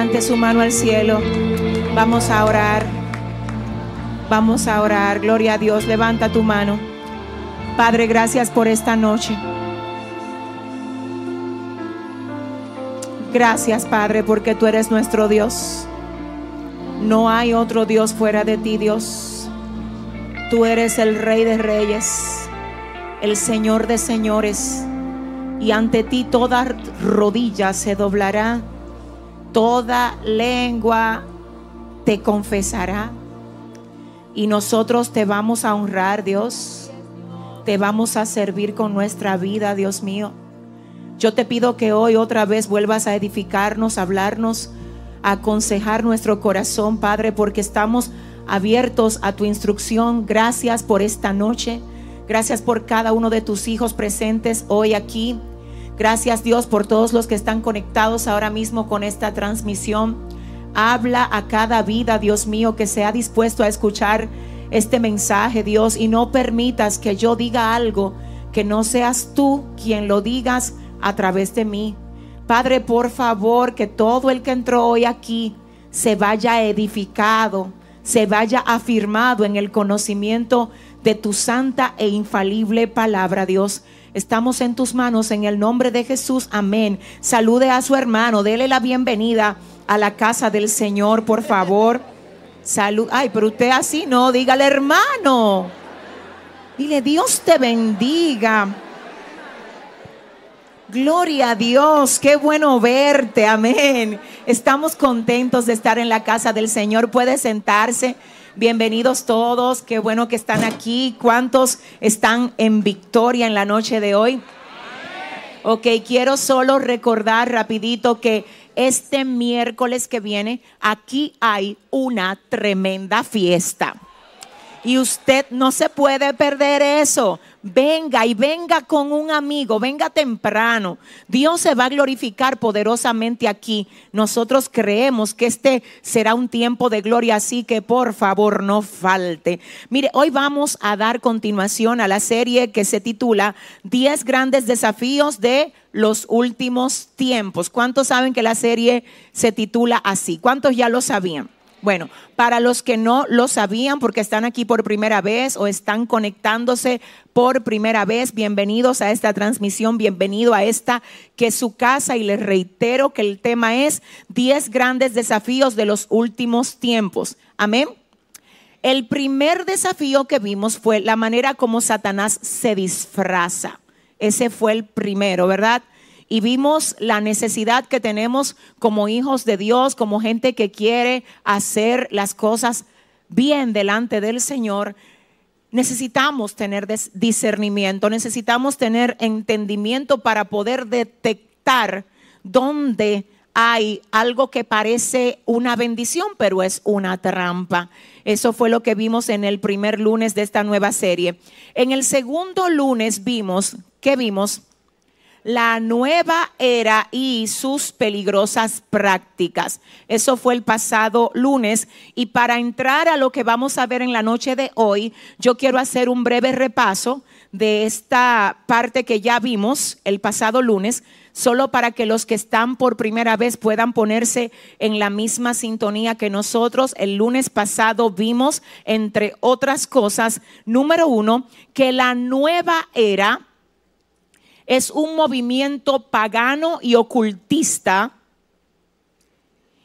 Levante su mano al cielo. Vamos a orar. Vamos a orar. Gloria a Dios. Levanta tu mano. Padre, gracias por esta noche. Gracias, Padre, porque tú eres nuestro Dios. No hay otro Dios fuera de ti, Dios. Tú eres el Rey de Reyes, el Señor de Señores y ante ti toda rodilla se doblará, toda lengua te confesará. Y nosotros te vamos a honrar, Dios. Te vamos a servir con nuestra vida, Dios mío. Yo te pido que hoy otra vez vuelvas a edificarnos, a hablarnos, a aconsejar nuestro corazón, Padre, porque estamos abiertos a tu instrucción. Gracias por esta noche. Gracias por cada uno de tus hijos presentes hoy aquí. Gracias Dios por todos los que están conectados ahora mismo con esta transmisión. Habla a cada vida, Dios mío, que sea dispuesto a escuchar este mensaje, Dios, y no permitas que yo diga algo que no seas tú quien lo digas a través de mí. Padre, por favor, que todo el que entró hoy aquí se vaya edificado, se vaya afirmado en el conocimiento de tu santa e infalible palabra, Dios. Estamos en tus manos en el nombre de Jesús. Amén. Salude a su hermano. Dele la bienvenida a la casa del Señor, por favor. Salud. Ay, pero usted así no. Dígale, hermano. Dile, Dios te bendiga. Gloria a Dios, qué bueno verte, amén. Estamos contentos de estar en la casa del Señor. Puede sentarse. Bienvenidos todos, qué bueno que están aquí. ¿Cuántos están en victoria en la noche de hoy? Ok, quiero solo recordar rapidito que este miércoles que viene aquí hay una tremenda fiesta. Y usted no se puede perder eso. Venga y venga con un amigo, venga temprano. Dios se va a glorificar poderosamente aquí. Nosotros creemos que este será un tiempo de gloria, así que por favor no falte. Mire, hoy vamos a dar continuación a la serie que se titula 10 grandes desafíos de los últimos tiempos. ¿Cuántos saben que la serie se titula así? ¿Cuántos ya lo sabían? Bueno, para los que no lo sabían porque están aquí por primera vez o están conectándose por primera vez, bienvenidos a esta transmisión, bienvenido a esta que es su casa y les reitero que el tema es 10 grandes desafíos de los últimos tiempos. Amén. El primer desafío que vimos fue la manera como Satanás se disfraza. Ese fue el primero, ¿verdad? Y vimos la necesidad que tenemos como hijos de Dios, como gente que quiere hacer las cosas bien delante del Señor. Necesitamos tener discernimiento, necesitamos tener entendimiento para poder detectar dónde hay algo que parece una bendición, pero es una trampa. Eso fue lo que vimos en el primer lunes de esta nueva serie. En el segundo lunes vimos, ¿qué vimos? La nueva era y sus peligrosas prácticas. Eso fue el pasado lunes. Y para entrar a lo que vamos a ver en la noche de hoy, yo quiero hacer un breve repaso de esta parte que ya vimos el pasado lunes, solo para que los que están por primera vez puedan ponerse en la misma sintonía que nosotros. El lunes pasado vimos, entre otras cosas, número uno, que la nueva era es un movimiento pagano y ocultista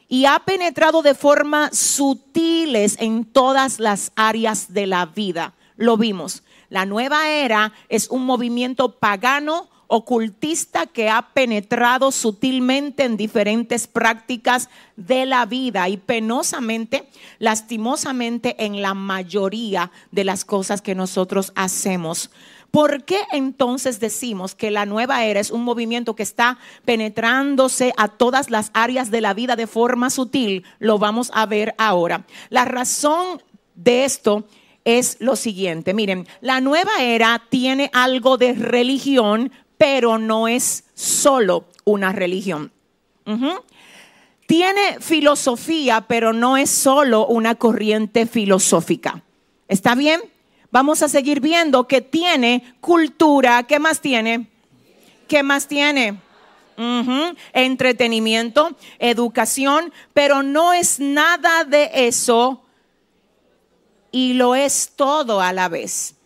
y ha penetrado de forma sutiles en todas las áreas de la vida. Lo vimos. La nueva era es un movimiento pagano ocultista que ha penetrado sutilmente en diferentes prácticas de la vida y penosamente, lastimosamente en la mayoría de las cosas que nosotros hacemos. ¿Por qué entonces decimos que la nueva era es un movimiento que está penetrándose a todas las áreas de la vida de forma sutil? Lo vamos a ver ahora. La razón de esto es lo siguiente. Miren, la nueva era tiene algo de religión, pero no es solo una religión. Tiene filosofía, pero no es solo una corriente filosófica. ¿Está bien? Vamos a seguir viendo que tiene cultura. ¿Qué más tiene? ¿Qué más tiene? Entretenimiento, educación, pero no es nada de eso y lo es todo a la vez.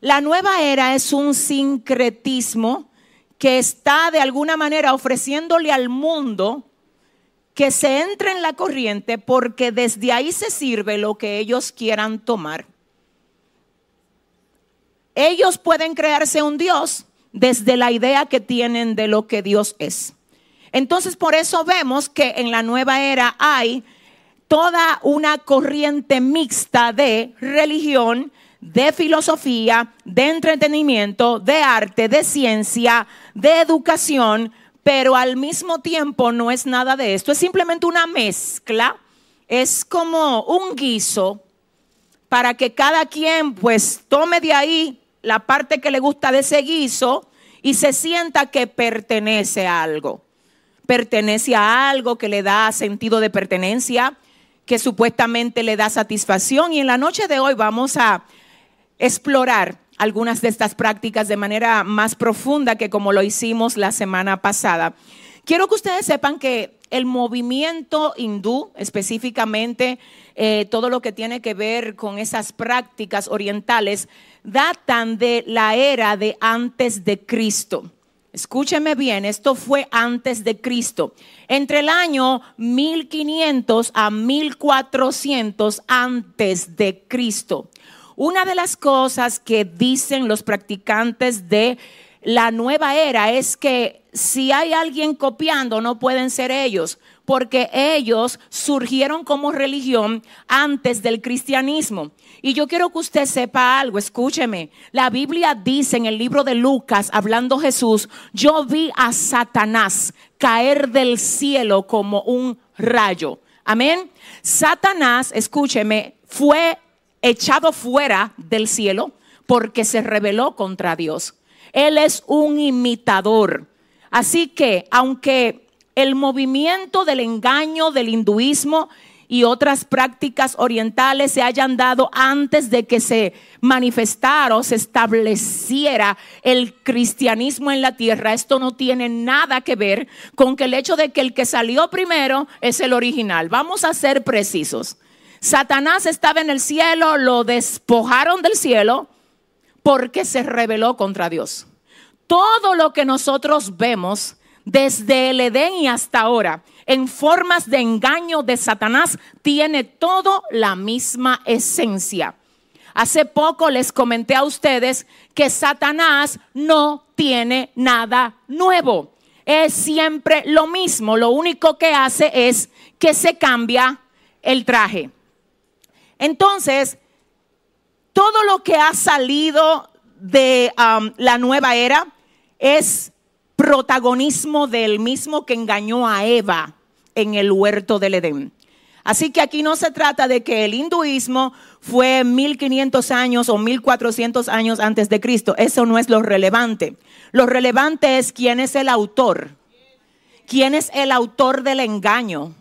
La nueva era es un sincretismo que está de alguna manera ofreciéndole al mundo que se entre en la corriente porque desde ahí se sirve lo que ellos quieran tomar. Ellos pueden crearse un Dios desde la idea que tienen de lo que Dios es. Entonces por eso vemos que en la nueva era hay toda una corriente mixta de religión, de filosofía, de entretenimiento, de arte, de ciencia, de educación, pero al mismo tiempo no es nada de esto, es simplemente una mezcla, es como un guiso para que cada quien pues tome de ahí la parte que le gusta de ese guiso y se sienta que pertenece a algo. Pertenece a algo que le da sentido de pertenencia, que supuestamente le da satisfacción. Y en la noche de hoy vamos a explorar algunas de estas prácticas de manera más profunda que como lo hicimos la semana pasada. Quiero que ustedes sepan que el movimiento hindú, específicamente eh, todo lo que tiene que ver con esas prácticas orientales, datan de la era de antes de Cristo. Escúcheme bien, esto fue antes de Cristo. Entre el año 1500 a 1400 antes de Cristo. Una de las cosas que dicen los practicantes de la nueva era es que si hay alguien copiando, no pueden ser ellos, porque ellos surgieron como religión antes del cristianismo. Y yo quiero que usted sepa algo, escúcheme. La Biblia dice en el libro de Lucas, hablando Jesús, yo vi a Satanás caer del cielo como un rayo. Amén. Satanás, escúcheme, fue echado fuera del cielo porque se rebeló contra Dios. Él es un imitador. Así que, aunque el movimiento del engaño del hinduismo y otras prácticas orientales se hayan dado antes de que se manifestara o se estableciera el cristianismo en la tierra. Esto no tiene nada que ver con que el hecho de que el que salió primero es el original. Vamos a ser precisos. Satanás estaba en el cielo, lo despojaron del cielo porque se rebeló contra Dios. Todo lo que nosotros vemos desde el Edén y hasta ahora en formas de engaño de Satanás tiene todo la misma esencia. Hace poco les comenté a ustedes que Satanás no tiene nada nuevo. Es siempre lo mismo. Lo único que hace es que se cambia el traje. Entonces, todo lo que ha salido de um, la nueva era es protagonismo del mismo que engañó a Eva en el huerto del Edén. Así que aquí no se trata de que el hinduismo fue 1500 años o 1400 años antes de Cristo. Eso no es lo relevante. Lo relevante es quién es el autor. ¿Quién es el autor del engaño?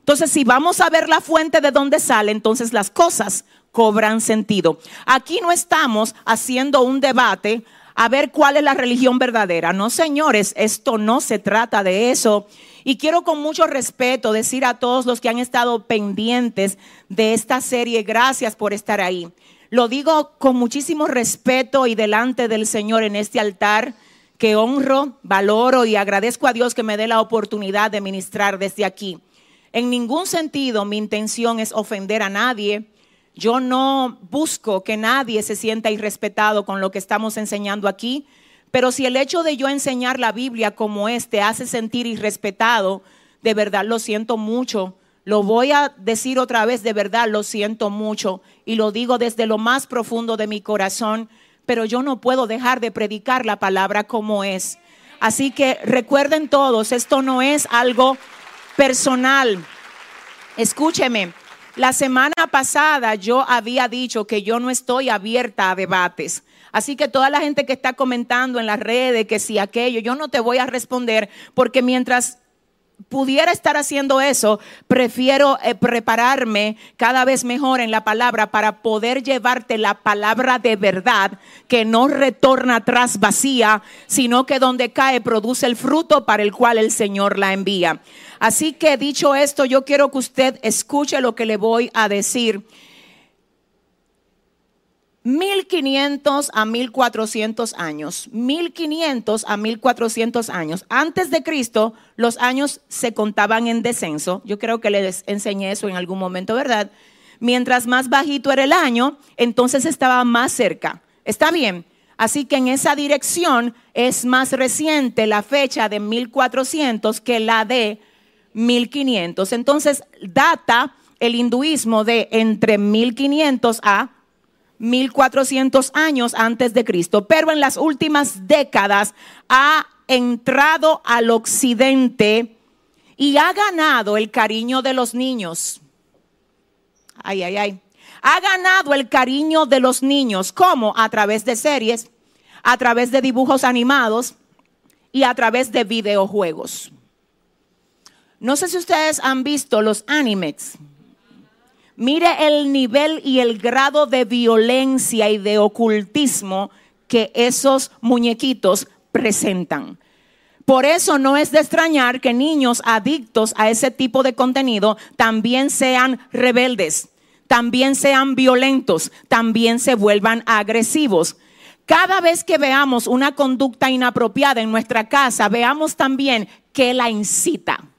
Entonces, si vamos a ver la fuente de dónde sale, entonces las cosas cobran sentido. Aquí no estamos haciendo un debate a ver cuál es la religión verdadera. No, señores, esto no se trata de eso. Y quiero con mucho respeto decir a todos los que han estado pendientes de esta serie, gracias por estar ahí. Lo digo con muchísimo respeto y delante del Señor en este altar que honro, valoro y agradezco a Dios que me dé la oportunidad de ministrar desde aquí. En ningún sentido mi intención es ofender a nadie. Yo no busco que nadie se sienta irrespetado con lo que estamos enseñando aquí, pero si el hecho de yo enseñar la Biblia como este hace sentir irrespetado, de verdad lo siento mucho. Lo voy a decir otra vez, de verdad lo siento mucho y lo digo desde lo más profundo de mi corazón, pero yo no puedo dejar de predicar la palabra como es. Así que recuerden todos, esto no es algo personal. Escúcheme, la semana pasada yo había dicho que yo no estoy abierta a debates. Así que toda la gente que está comentando en las redes que si aquello, yo no te voy a responder porque mientras pudiera estar haciendo eso, prefiero eh, prepararme cada vez mejor en la palabra para poder llevarte la palabra de verdad que no retorna atrás vacía, sino que donde cae produce el fruto para el cual el Señor la envía. Así que dicho esto, yo quiero que usted escuche lo que le voy a decir 1500 a 1400 años, 1500 a 1400 años. Antes de Cristo, los años se contaban en descenso. Yo creo que les enseñé eso en algún momento, ¿verdad? Mientras más bajito era el año, entonces estaba más cerca. Está bien. Así que en esa dirección es más reciente la fecha de 1400 que la de 1500. Entonces data el hinduismo de entre 1500 a 1400 años antes de Cristo, pero en las últimas décadas ha entrado al occidente y ha ganado el cariño de los niños. Ay, ay, ay. Ha ganado el cariño de los niños, como a través de series, a través de dibujos animados y a través de videojuegos. No sé si ustedes han visto los animes. Mire el nivel y el grado de violencia y de ocultismo que esos muñequitos presentan. Por eso no es de extrañar que niños adictos a ese tipo de contenido también sean rebeldes, también sean violentos, también se vuelvan agresivos. Cada vez que veamos una conducta inapropiada en nuestra casa, veamos también que la incita,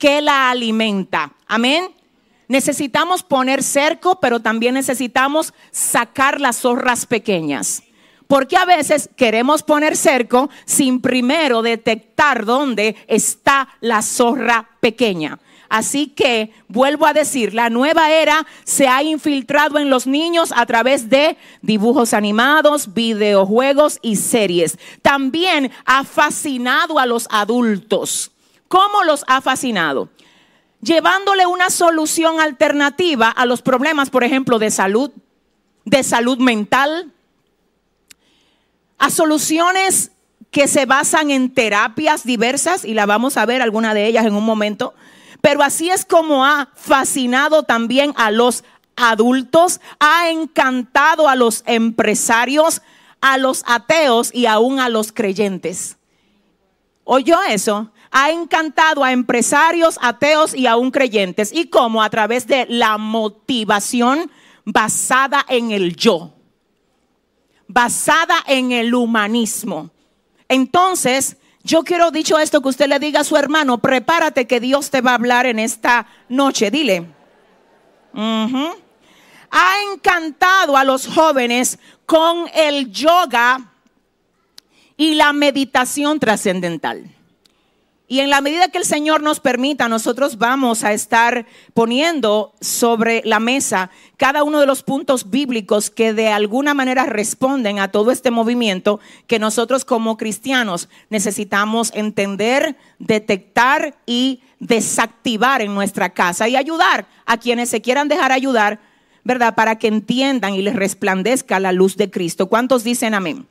que la alimenta. Amén. Necesitamos poner cerco, pero también necesitamos sacar las zorras pequeñas. Porque a veces queremos poner cerco sin primero detectar dónde está la zorra pequeña. Así que vuelvo a decir, la nueva era se ha infiltrado en los niños a través de dibujos animados, videojuegos y series. También ha fascinado a los adultos. ¿Cómo los ha fascinado? llevándole una solución alternativa a los problemas, por ejemplo, de salud, de salud mental, a soluciones que se basan en terapias diversas, y la vamos a ver alguna de ellas en un momento, pero así es como ha fascinado también a los adultos, ha encantado a los empresarios, a los ateos y aún a los creyentes. ¿Oyó eso? Ha encantado a empresarios, ateos y aún creyentes. ¿Y cómo? A través de la motivación basada en el yo, basada en el humanismo. Entonces, yo quiero, dicho esto, que usted le diga a su hermano, prepárate que Dios te va a hablar en esta noche. Dile. Ha encantado a los jóvenes con el yoga y la meditación trascendental. Y en la medida que el Señor nos permita, nosotros vamos a estar poniendo sobre la mesa cada uno de los puntos bíblicos que de alguna manera responden a todo este movimiento que nosotros como cristianos necesitamos entender, detectar y desactivar en nuestra casa y ayudar a quienes se quieran dejar ayudar, ¿verdad? Para que entiendan y les resplandezca la luz de Cristo. ¿Cuántos dicen amén?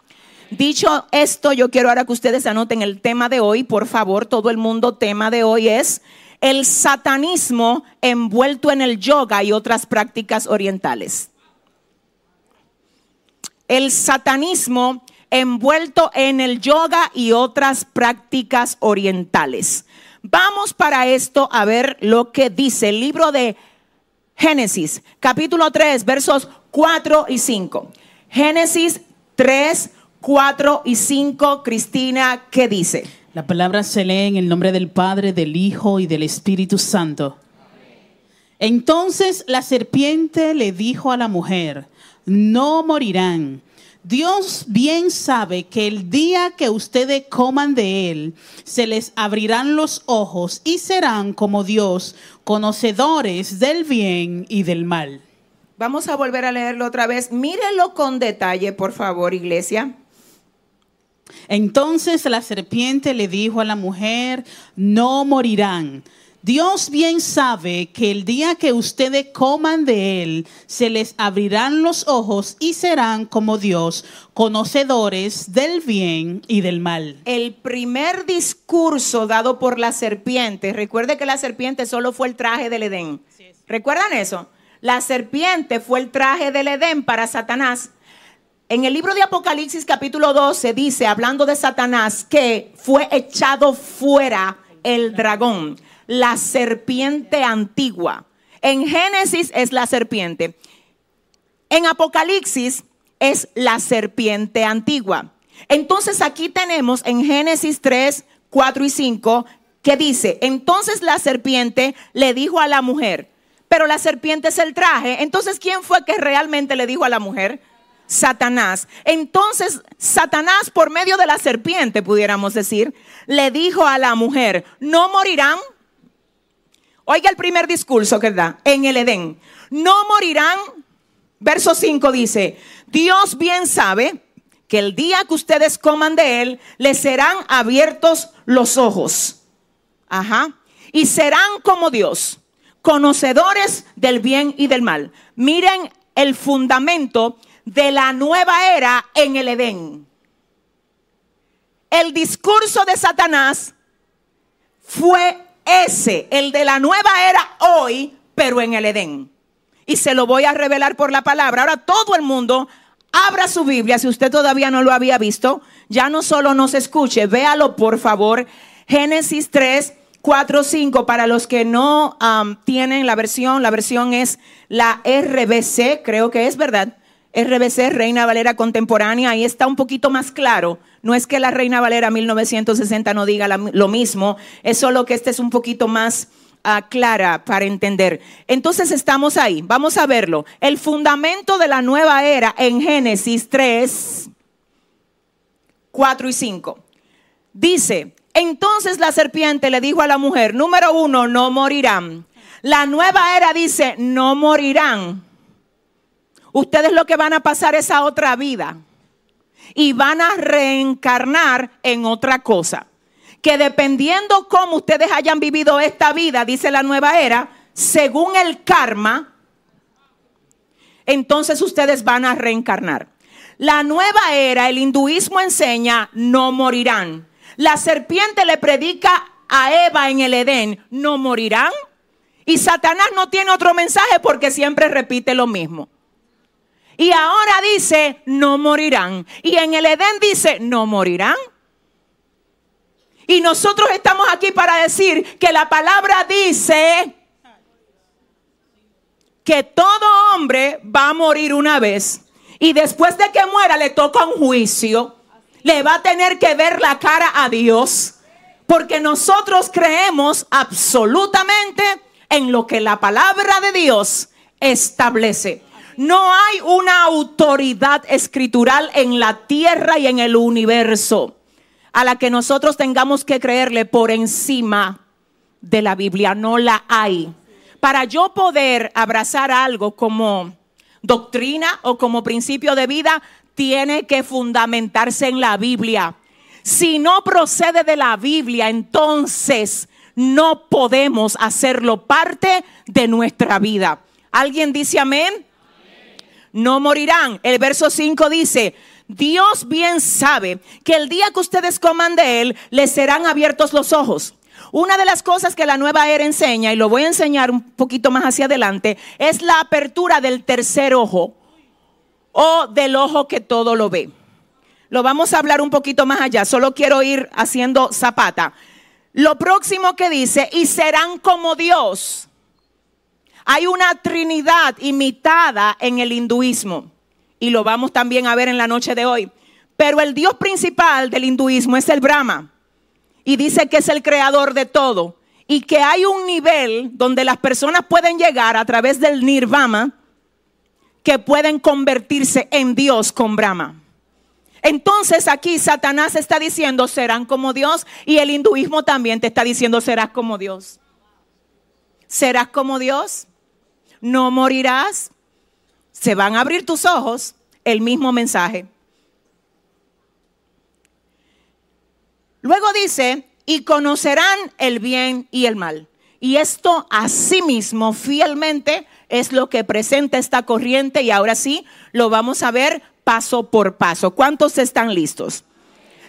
Dicho esto, yo quiero ahora que ustedes anoten el tema de hoy, por favor, todo el mundo, tema de hoy es el satanismo envuelto en el yoga y otras prácticas orientales. El satanismo envuelto en el yoga y otras prácticas orientales. Vamos para esto a ver lo que dice el libro de Génesis, capítulo 3, versos 4 y 5. Génesis 3, 4 y 5, Cristina, ¿qué dice? La palabra se lee en el nombre del Padre, del Hijo y del Espíritu Santo. Entonces la serpiente le dijo a la mujer, no morirán. Dios bien sabe que el día que ustedes coman de él, se les abrirán los ojos y serán como Dios, conocedores del bien y del mal. Vamos a volver a leerlo otra vez. Mírenlo con detalle, por favor, iglesia. Entonces la serpiente le dijo a la mujer, no morirán. Dios bien sabe que el día que ustedes coman de él, se les abrirán los ojos y serán como Dios, conocedores del bien y del mal. El primer discurso dado por la serpiente, recuerde que la serpiente solo fue el traje del Edén. ¿Recuerdan eso? La serpiente fue el traje del Edén para Satanás. En el libro de Apocalipsis capítulo 12 dice, hablando de Satanás, que fue echado fuera el dragón, la serpiente antigua. En Génesis es la serpiente. En Apocalipsis es la serpiente antigua. Entonces aquí tenemos en Génesis 3, 4 y 5 que dice, entonces la serpiente le dijo a la mujer, pero la serpiente es el traje. Entonces, ¿quién fue que realmente le dijo a la mujer? Satanás. Entonces, Satanás, por medio de la serpiente, pudiéramos decir, le dijo a la mujer, no morirán. Oiga el primer discurso que da en el Edén. No morirán. Verso 5 dice, Dios bien sabe que el día que ustedes coman de él, les serán abiertos los ojos. Ajá. Y serán como Dios, conocedores del bien y del mal. Miren el fundamento de la nueva era en el Edén. El discurso de Satanás fue ese, el de la nueva era hoy, pero en el Edén. Y se lo voy a revelar por la palabra. Ahora todo el mundo abra su Biblia, si usted todavía no lo había visto, ya no solo nos escuche, véalo por favor. Génesis 3, 4, 5, para los que no tienen la versión, la versión es la RBC, creo que es verdad. RBC, Reina Valera Contemporánea, ahí está un poquito más claro. No es que la Reina Valera 1960 no diga lo mismo, es solo que este es un poquito más ah, clara para entender. Entonces estamos ahí, vamos a verlo. El fundamento de la nueva era en Génesis 3, 4 y 5. Dice, entonces la serpiente le dijo a la mujer, número uno, no morirán. La nueva era dice, no morirán ustedes lo que van a pasar es a otra vida y van a reencarnar en otra cosa. Que dependiendo cómo ustedes hayan vivido esta vida, dice la nueva era, según el karma, entonces ustedes van a reencarnar. La nueva era, el hinduismo enseña, no morirán. La serpiente le predica a Eva en el Edén, no morirán. Y Satanás no tiene otro mensaje porque siempre repite lo mismo. Y ahora dice, no morirán. Y en el Edén dice, no morirán. Y nosotros estamos aquí para decir que la palabra dice que todo hombre va a morir una vez. Y después de que muera le toca un juicio. Le va a tener que ver la cara a Dios. Porque nosotros creemos absolutamente en lo que la palabra de Dios establece. No hay una autoridad escritural en la tierra y en el universo a la que nosotros tengamos que creerle por encima de la Biblia. No la hay. Para yo poder abrazar algo como doctrina o como principio de vida, tiene que fundamentarse en la Biblia. Si no procede de la Biblia, entonces no podemos hacerlo parte de nuestra vida. ¿Alguien dice amén? No morirán. El verso 5 dice, Dios bien sabe que el día que ustedes coman de él, les serán abiertos los ojos. Una de las cosas que la nueva era enseña, y lo voy a enseñar un poquito más hacia adelante, es la apertura del tercer ojo o del ojo que todo lo ve. Lo vamos a hablar un poquito más allá, solo quiero ir haciendo zapata. Lo próximo que dice, y serán como Dios. Hay una trinidad imitada en el hinduismo y lo vamos también a ver en la noche de hoy. Pero el dios principal del hinduismo es el Brahma y dice que es el creador de todo y que hay un nivel donde las personas pueden llegar a través del nirvana que pueden convertirse en Dios con Brahma. Entonces aquí Satanás está diciendo serán como Dios y el hinduismo también te está diciendo serás como Dios. Serás como Dios, no morirás, se van a abrir tus ojos, el mismo mensaje. Luego dice, y conocerán el bien y el mal. Y esto asimismo fielmente es lo que presenta esta corriente y ahora sí lo vamos a ver paso por paso. ¿Cuántos están listos?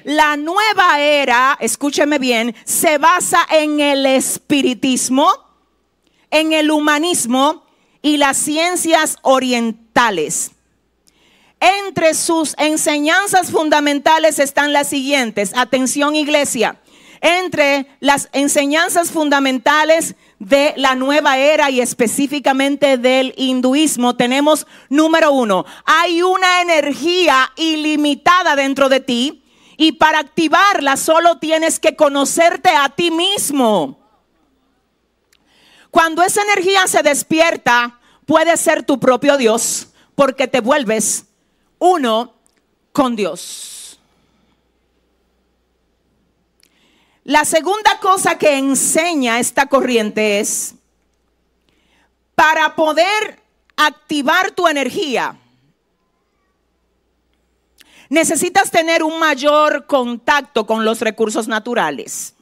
La nueva era, escúcheme bien, se basa en el espiritismo, en el humanismo y las ciencias orientales. Entre sus enseñanzas fundamentales están las siguientes. Atención iglesia. Entre las enseñanzas fundamentales de la nueva era y específicamente del hinduismo, tenemos número uno, hay una energía ilimitada dentro de ti y para activarla solo tienes que conocerte a ti mismo. Cuando esa energía se despierta, puede ser tu propio Dios porque te vuelves uno con Dios. La segunda cosa que enseña esta corriente es, para poder activar tu energía, necesitas tener un mayor contacto con los recursos naturales.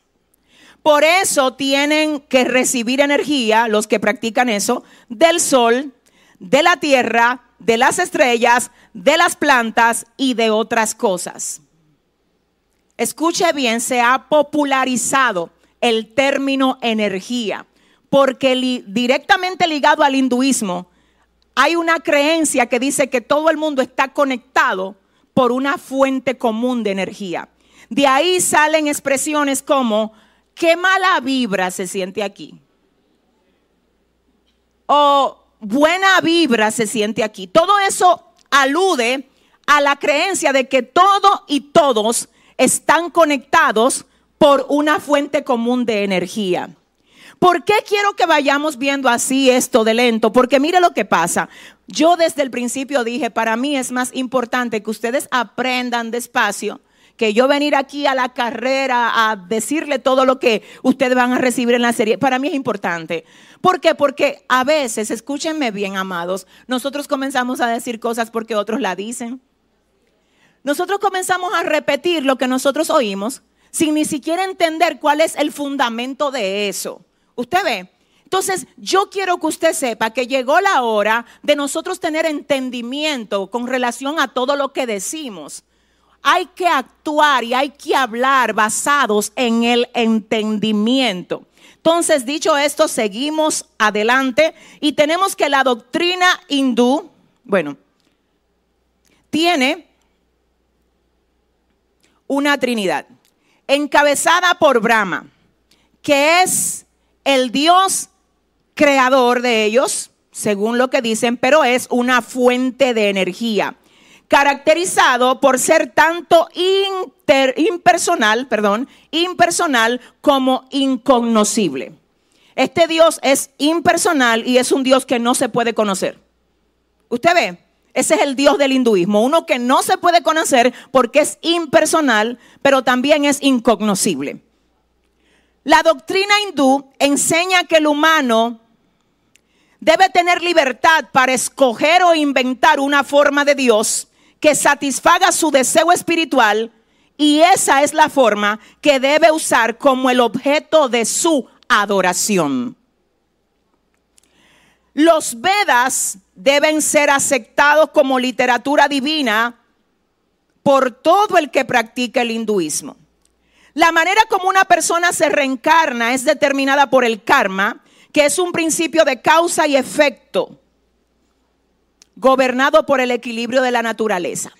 Por eso tienen que recibir energía, los que practican eso, del sol, de la tierra, de las estrellas, de las plantas y de otras cosas. Escuche bien, se ha popularizado el término energía, porque directamente ligado al hinduismo hay una creencia que dice que todo el mundo está conectado por una fuente común de energía. De ahí salen expresiones como qué mala vibra se siente aquí. O buena vibra se siente aquí. Todo eso alude a la creencia de que todo y todos están conectados por una fuente común de energía. ¿Por qué quiero que vayamos viendo así esto de lento? Porque mire lo que pasa. Yo desde el principio dije, para mí es más importante que ustedes aprendan despacio que yo venir aquí a la carrera a decirle todo lo que ustedes van a recibir en la serie, para mí es importante. ¿Por qué? Porque a veces, escúchenme bien, amados, nosotros comenzamos a decir cosas porque otros la dicen. Nosotros comenzamos a repetir lo que nosotros oímos sin ni siquiera entender cuál es el fundamento de eso. Usted ve, Entonces, yo quiero que usted sepa que llegó la hora de nosotros tener entendimiento con relación a todo lo que decimos. Hay que actuar y hay que hablar basados en el entendimiento. Entonces, dicho esto, seguimos adelante y tenemos que la doctrina hindú, bueno, tiene una trinidad encabezada por Brahma, que es el Dios creador de ellos, según lo que dicen, pero es una fuente de energía, caracterizado por ser tanto impersonal, perdón, impersonal como incognoscible. Este Dios es impersonal y es un Dios que no se puede conocer. Usted ve, ese es el Dios del hinduismo, uno que no se puede conocer porque es impersonal, pero también es incognoscible. La doctrina hindú enseña que el humano debe tener libertad para escoger o inventar una forma de Dios que satisfaga su deseo espiritual y esa es la forma que debe usar como el objeto de su adoración. Los Vedas deben ser aceptados como literatura divina por todo el que practica el hinduismo. La manera como una persona se reencarna es determinada por el karma que es un principio de causa y efecto, gobernado por el equilibrio de la naturaleza.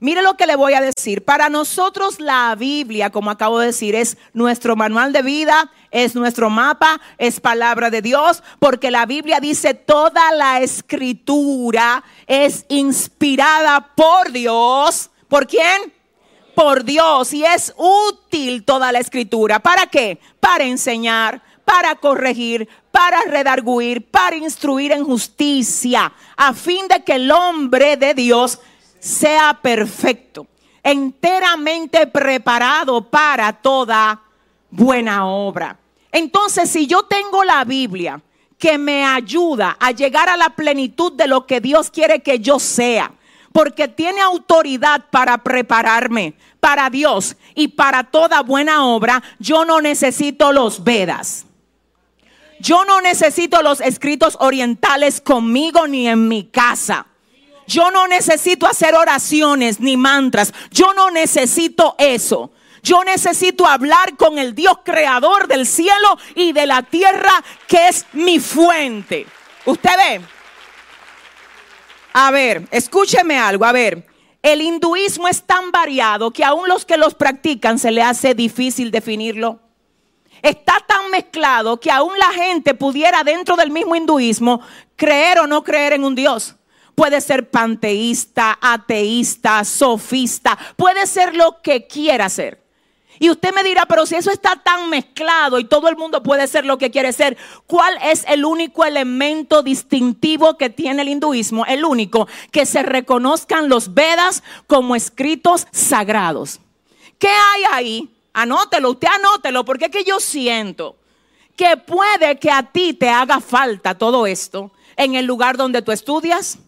Mire lo que le voy a decir. Para nosotros la Biblia, como acabo de decir, es nuestro manual de vida, es nuestro mapa, es palabra de Dios, porque la Biblia dice toda la escritura es inspirada por Dios. ¿Por quién? Por Dios. Y es útil toda la escritura. ¿Para qué? Para enseñar, para corregir, para redarguir, para instruir en justicia, a fin de que el hombre de Dios sea perfecto, enteramente preparado para toda buena obra. Entonces, si yo tengo la Biblia que me ayuda a llegar a la plenitud de lo que Dios quiere que yo sea, porque tiene autoridad para prepararme para Dios y para toda buena obra, yo no necesito los Vedas. Yo no necesito los escritos orientales conmigo ni en mi casa. Yo no necesito hacer oraciones ni mantras. Yo no necesito eso. Yo necesito hablar con el Dios creador del cielo y de la tierra que es mi fuente. ¿Usted ve? A ver, escúcheme algo. A ver, el hinduismo es tan variado que aún los que los practican se le hace difícil definirlo está tan mezclado que aún la gente pudiera dentro del mismo hinduismo creer o no creer en un Dios. Puede ser panteísta, ateísta, sofista, puede ser lo que quiera ser. Y usted me dirá, pero si eso está tan mezclado y todo el mundo puede ser lo que quiere ser, ¿cuál es el único elemento distintivo que tiene el hinduismo? El único, que se reconozcan los Vedas como escritos sagrados. ¿Qué hay ahí? Anótelo, usted anótelo, porque es que yo siento que puede que a ti te haga falta todo esto en el lugar donde tú estudias,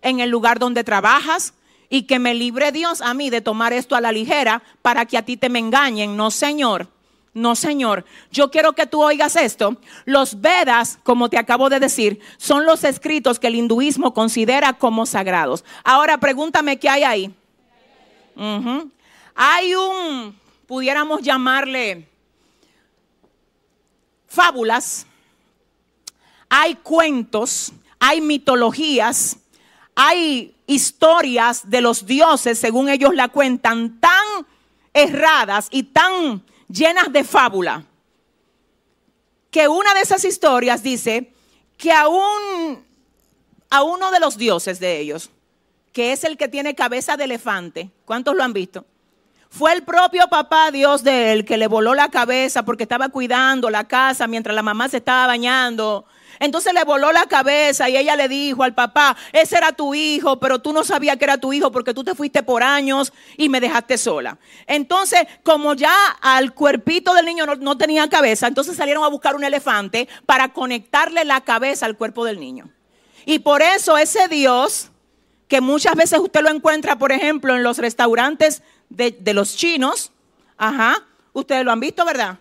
en el lugar donde trabajas, y que me libre Dios a mí de tomar esto a la ligera para que a ti te me engañen. No, Señor. No, Señor. Yo quiero que tú oigas esto. Los Vedas, como te acabo de decir, son los escritos que el hinduismo considera como sagrados. Ahora pregúntame qué hay ahí. Hay un pudiéramos llamarle fábulas, hay cuentos, hay mitologías, hay historias de los dioses, según ellos la cuentan, tan erradas y tan llenas de fábula, que una de esas historias dice que a, a uno de los dioses de ellos, que es el que tiene cabeza de elefante, ¿cuántos lo han visto? Fue el propio papá Dios de él que le voló la cabeza porque estaba cuidando la casa mientras la mamá se estaba bañando. Entonces le voló la cabeza y ella le dijo al papá, ese era tu hijo, pero tú no sabías que era tu hijo porque tú te fuiste por años y me dejaste sola. Entonces, como ya al cuerpito del niño no, no tenía cabeza, entonces salieron a buscar un elefante para conectarle la cabeza al cuerpo del niño. Y por eso ese Dios, que muchas veces usted lo encuentra, por ejemplo, en los restaurantes de, los chinos. Ajá. Ustedes lo han visto, ¿verdad?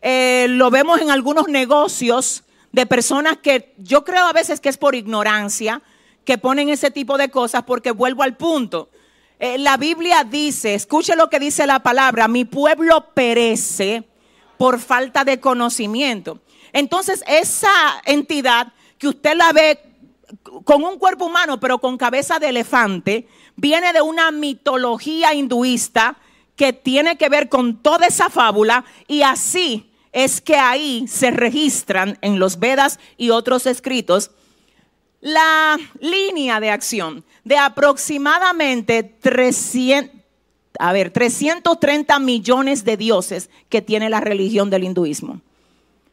Eh, lo vemos en algunos negocios de personas que yo creo a veces que es por ignorancia que ponen ese tipo de cosas porque vuelvo al punto. Eh, la Biblia dice, escuche lo que dice la palabra, mi pueblo perece por falta de conocimiento. Entonces esa entidad que usted la ve con un cuerpo humano pero con cabeza de elefante, viene de una mitología hinduista que tiene que ver con toda esa fábula y así es que ahí se registran en los Vedas y otros escritos la línea de acción de aproximadamente 300, a ver, 330 millones de dioses que tiene la religión del hinduismo.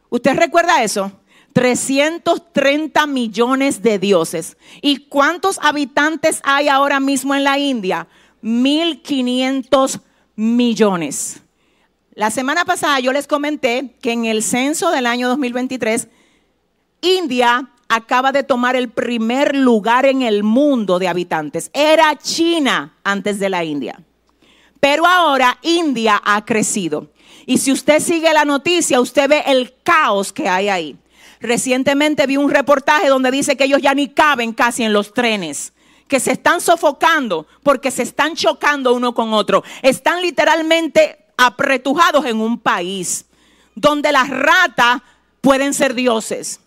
¿Usted recuerda eso? 330 millones de dioses. ¿Y cuántos habitantes hay ahora mismo en la India? 1.500 millones. La semana pasada yo les comenté que en el censo del año 2023, India acaba de tomar el primer lugar en el mundo de habitantes. Era China antes de la India. Pero ahora India ha crecido. Y si usted sigue la noticia, usted ve el caos que hay ahí. Recientemente vi un reportaje donde dice que ellos ya ni caben casi en los trenes, que se están sofocando porque se están chocando uno con otro. Están literalmente apretujados en un país donde las ratas pueden ser dioses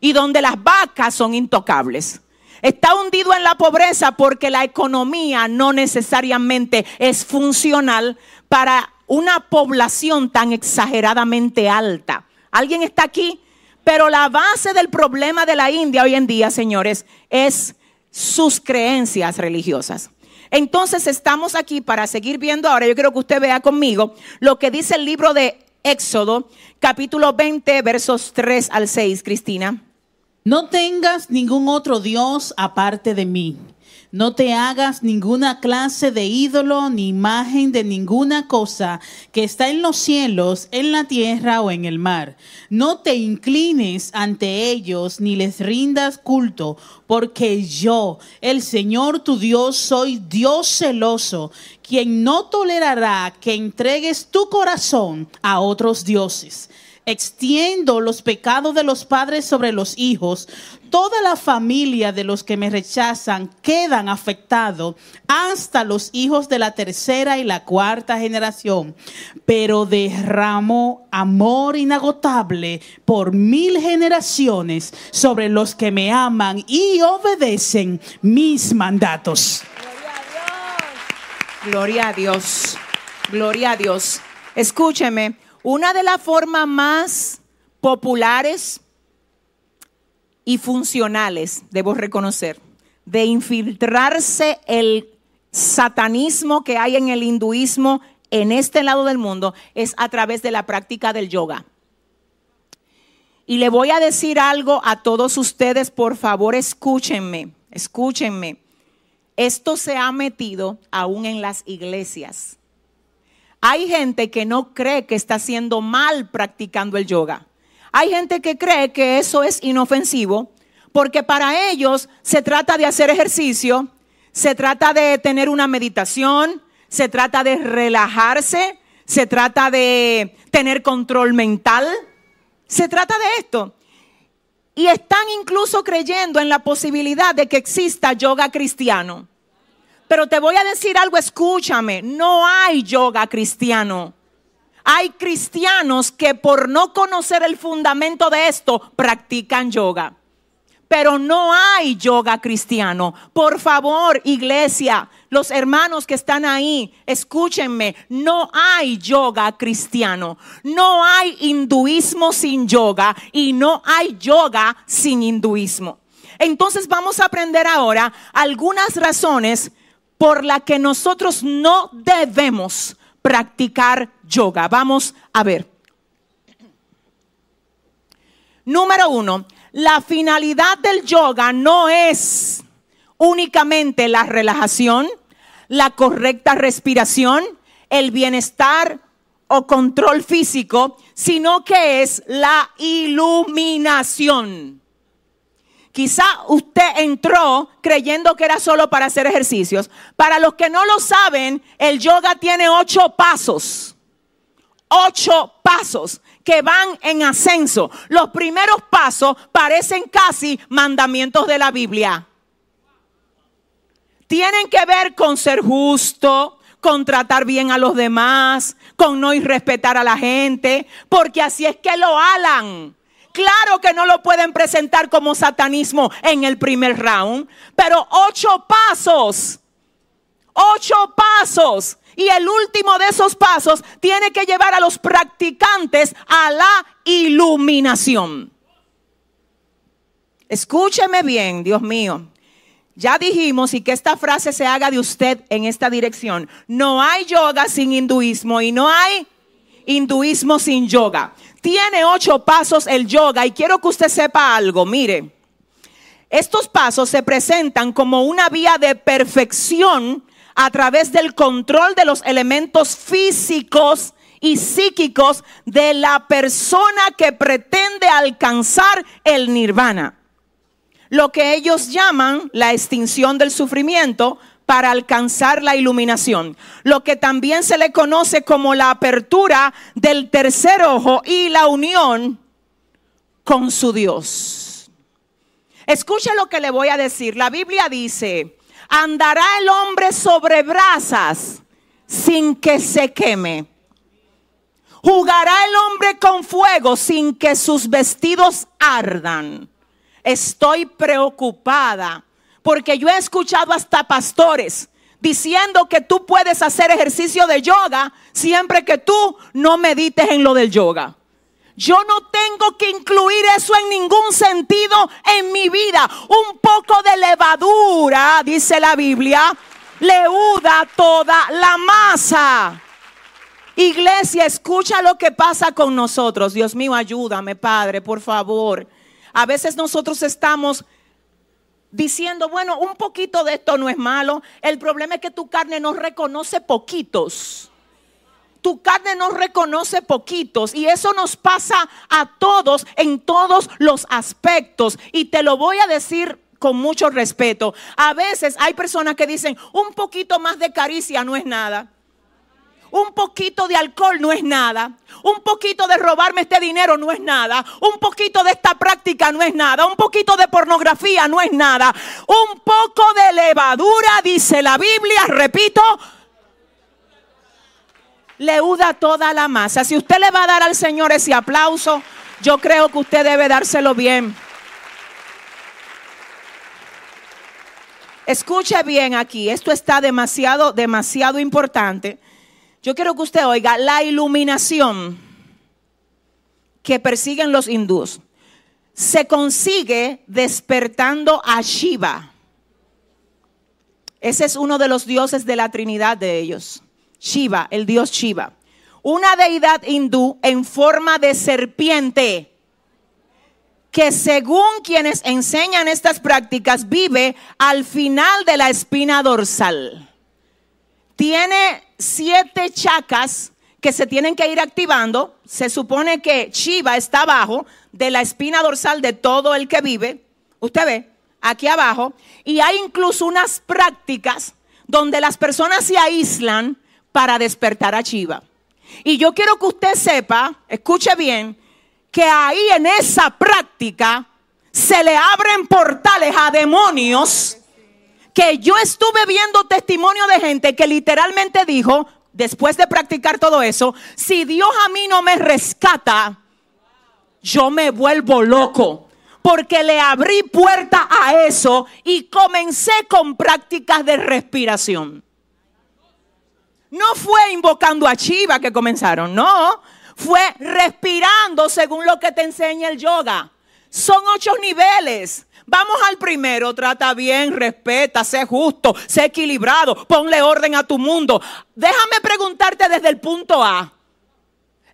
y donde las vacas son intocables. Está hundido en la pobreza porque la economía no necesariamente es funcional para una población tan exageradamente alta. ¿Alguien está aquí? Pero la base del problema de la India hoy en día, señores, es sus creencias religiosas. Entonces estamos aquí para seguir viendo ahora, yo quiero que usted vea conmigo lo que dice el libro de Éxodo, capítulo 20, versos 3 al 6, Cristina. No tengas ningún otro Dios aparte de mí. No te hagas ninguna clase de ídolo ni imagen de ninguna cosa que está en los cielos, en la tierra o en el mar. No te inclines ante ellos ni les rindas culto, porque yo, el Señor tu Dios, soy Dios celoso, quien no tolerará que entregues tu corazón a otros dioses extiendo los pecados de los padres sobre los hijos, toda la familia de los que me rechazan quedan afectados hasta los hijos de la tercera y la cuarta generación. Pero derramo amor inagotable por mil generaciones sobre los que me aman y obedecen mis mandatos. Gloria a Dios. Gloria a Dios. Escúcheme, una de las formas más populares y funcionales, debo reconocer, de infiltrarse el satanismo que hay en el hinduismo en este lado del mundo es a través de la práctica del yoga. Y le voy a decir algo a todos ustedes, por favor, escúchenme, escúchenme. Esto se ha metido aún en las iglesias. Hay gente que no cree que está haciendo mal practicando el yoga. Hay gente que cree que eso es inofensivo porque para ellos se trata de hacer ejercicio, se trata de tener una meditación, se trata de relajarse, se trata de tener control mental, se trata de esto. Y están incluso creyendo en la posibilidad de que exista yoga cristiano. Pero te voy a decir algo, escúchame, no hay yoga cristiano. Hay cristianos que por no conocer el fundamento de esto practican yoga. Pero no hay yoga cristiano. Por favor, iglesia, los hermanos que están ahí, escúchenme, no hay yoga cristiano. No hay hinduismo sin yoga y no hay yoga sin hinduismo. Entonces vamos a aprender ahora algunas razones por la que nosotros no debemos practicar yoga. Vamos a ver. Número uno, la finalidad del yoga no es únicamente la relajación, la correcta respiración, el bienestar o control físico, sino que es la iluminación. Quizá usted entró creyendo que era solo para hacer ejercicios. Para los que no lo saben, el yoga tiene ocho pasos. Ocho pasos que van en ascenso. Los primeros pasos parecen casi mandamientos de la Biblia. Tienen que ver con ser justo, con tratar bien a los demás, con no irrespetar a la gente, porque así es que lo alan. Claro que no lo pueden presentar como satanismo en el primer round, pero ocho pasos, ocho pasos. Y el último de esos pasos tiene que llevar a los practicantes a la iluminación. Escúcheme bien, Dios mío. Ya dijimos y que esta frase se haga de usted en esta dirección. No hay yoga sin hinduismo y no hay hinduismo sin yoga. Tiene ocho pasos el yoga y quiero que usted sepa algo. Mire, estos pasos se presentan como una vía de perfección a través del control de los elementos físicos y psíquicos de la persona que pretende alcanzar el nirvana. Lo que ellos llaman la extinción del sufrimiento para alcanzar la iluminación, lo que también se le conoce como la apertura del tercer ojo y la unión con su Dios. Escuche lo que le voy a decir. La Biblia dice, andará el hombre sobre brasas sin que se queme. Jugará el hombre con fuego sin que sus vestidos ardan. Estoy preocupada porque yo he escuchado hasta pastores diciendo que tú puedes hacer ejercicio de yoga siempre que tú no medites en lo del yoga. Yo no tengo que incluir eso en ningún sentido en mi vida. Un poco de levadura, dice la Biblia, leuda toda la masa. Iglesia, escucha lo que pasa con nosotros. Dios mío, ayúdame, Padre, por favor. A veces nosotros estamos diciendo, bueno, un poquito de esto no es malo. El problema es que tu carne no reconoce poquitos. Tu carne no reconoce poquitos y eso nos pasa a todos en todos los aspectos. Y te lo voy a decir con mucho respeto. A veces hay personas que dicen, un poquito más de caricia no es nada. Un poquito de alcohol no es nada. Un poquito de robarme este dinero no es nada. Un poquito de esta práctica no es nada. Un poquito de pornografía no es nada. Un poco de levadura, dice la Biblia, repito, leuda toda la masa. Si usted le va a dar al Señor ese aplauso, yo creo que usted debe dárselo bien. Escuche bien aquí, esto está demasiado, demasiado importante. Yo quiero que usted oiga la iluminación que persiguen los hindús. Se consigue despertando a Shiva. Ese es uno de los dioses de la Trinidad de ellos. Shiva, el dios Shiva. Una deidad hindú en forma de serpiente que según quienes enseñan estas prácticas vive al final de la espina dorsal. Tiene siete chacas que se tienen que ir activando. Se supone que Shiva está abajo de la espina dorsal de todo el que vive. Usted ve, aquí abajo. Y hay incluso unas prácticas donde las personas se aíslan para despertar a Shiva. Y yo quiero que usted sepa, escuche bien, que ahí en esa práctica se le abren portales a demonios que yo estuve viendo testimonio de gente que literalmente dijo, después de practicar todo eso, si Dios a mí no me rescata, yo me vuelvo loco. Porque le abrí puerta a eso y comencé con prácticas de respiración. No fue invocando a Chiva que comenzaron, no. Fue respirando según lo que te enseña el yoga. Son ocho niveles. Vamos al primero, trata bien, respeta, sé justo, sé equilibrado, ponle orden a tu mundo. Déjame preguntarte desde el punto A.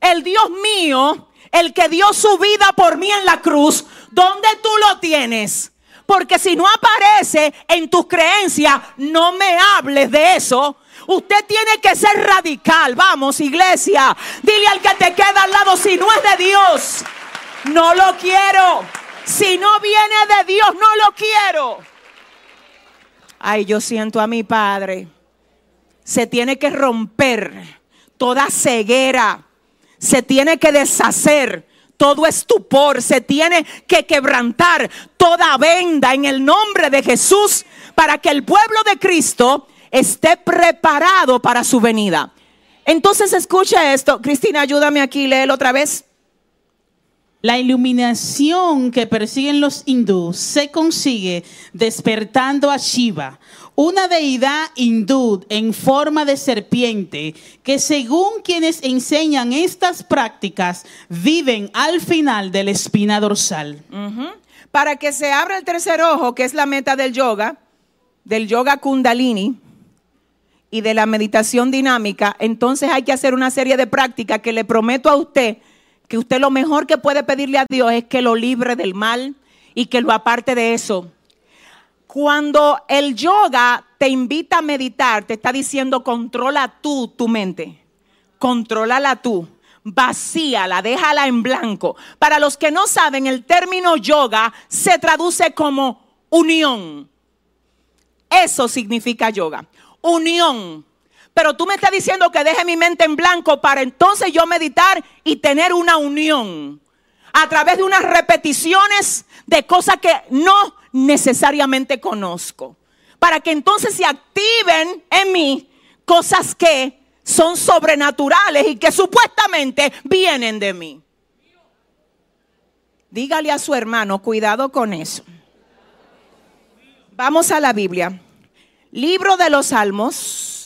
El Dios mío, el que dio su vida por mí en la cruz, ¿dónde tú lo tienes? Porque si no aparece en tus creencias, no me hables de eso. Usted tiene que ser radical. Vamos, iglesia. Dile al que te queda al lado, si no es de Dios, no lo quiero. Si no viene de Dios, no lo quiero. Ay, yo siento a mi Padre. Se tiene que romper toda ceguera. se tiene que deshacer todo estupor, se tiene que quebrantar toda venda en el nombre de Jesús para que el pueblo de Cristo esté preparado para su venida. Entonces escucha esto, Cristina, ayúdame aquí, léelo otra vez. La iluminación que persiguen los hindúes se consigue despertando a Shiva, una deidad hindú en forma de serpiente que según quienes enseñan estas prácticas viven al final de la espina dorsal. Para que se abra el tercer ojo, que es la meta del yoga, del yoga kundalini y de la meditación dinámica, entonces hay que hacer una serie de prácticas que le prometo a usted que usted lo mejor que puede pedirle a Dios es que lo libre del mal y que lo aparte de eso. Cuando el yoga te invita a meditar, te está diciendo controla tú tu mente, contrólala tú, vacíala, déjala en blanco. Para los que no saben, el término yoga se traduce como unión. Eso significa yoga, unión. Pero tú me estás diciendo que deje mi mente en blanco para entonces yo meditar y tener una unión a través de unas repeticiones de cosas que no necesariamente conozco. Para que entonces se activen en mí cosas que son sobrenaturales y que supuestamente vienen de mí. Dígale a su hermano, cuidado con eso. Vamos a la Biblia. Libro de los Salmos,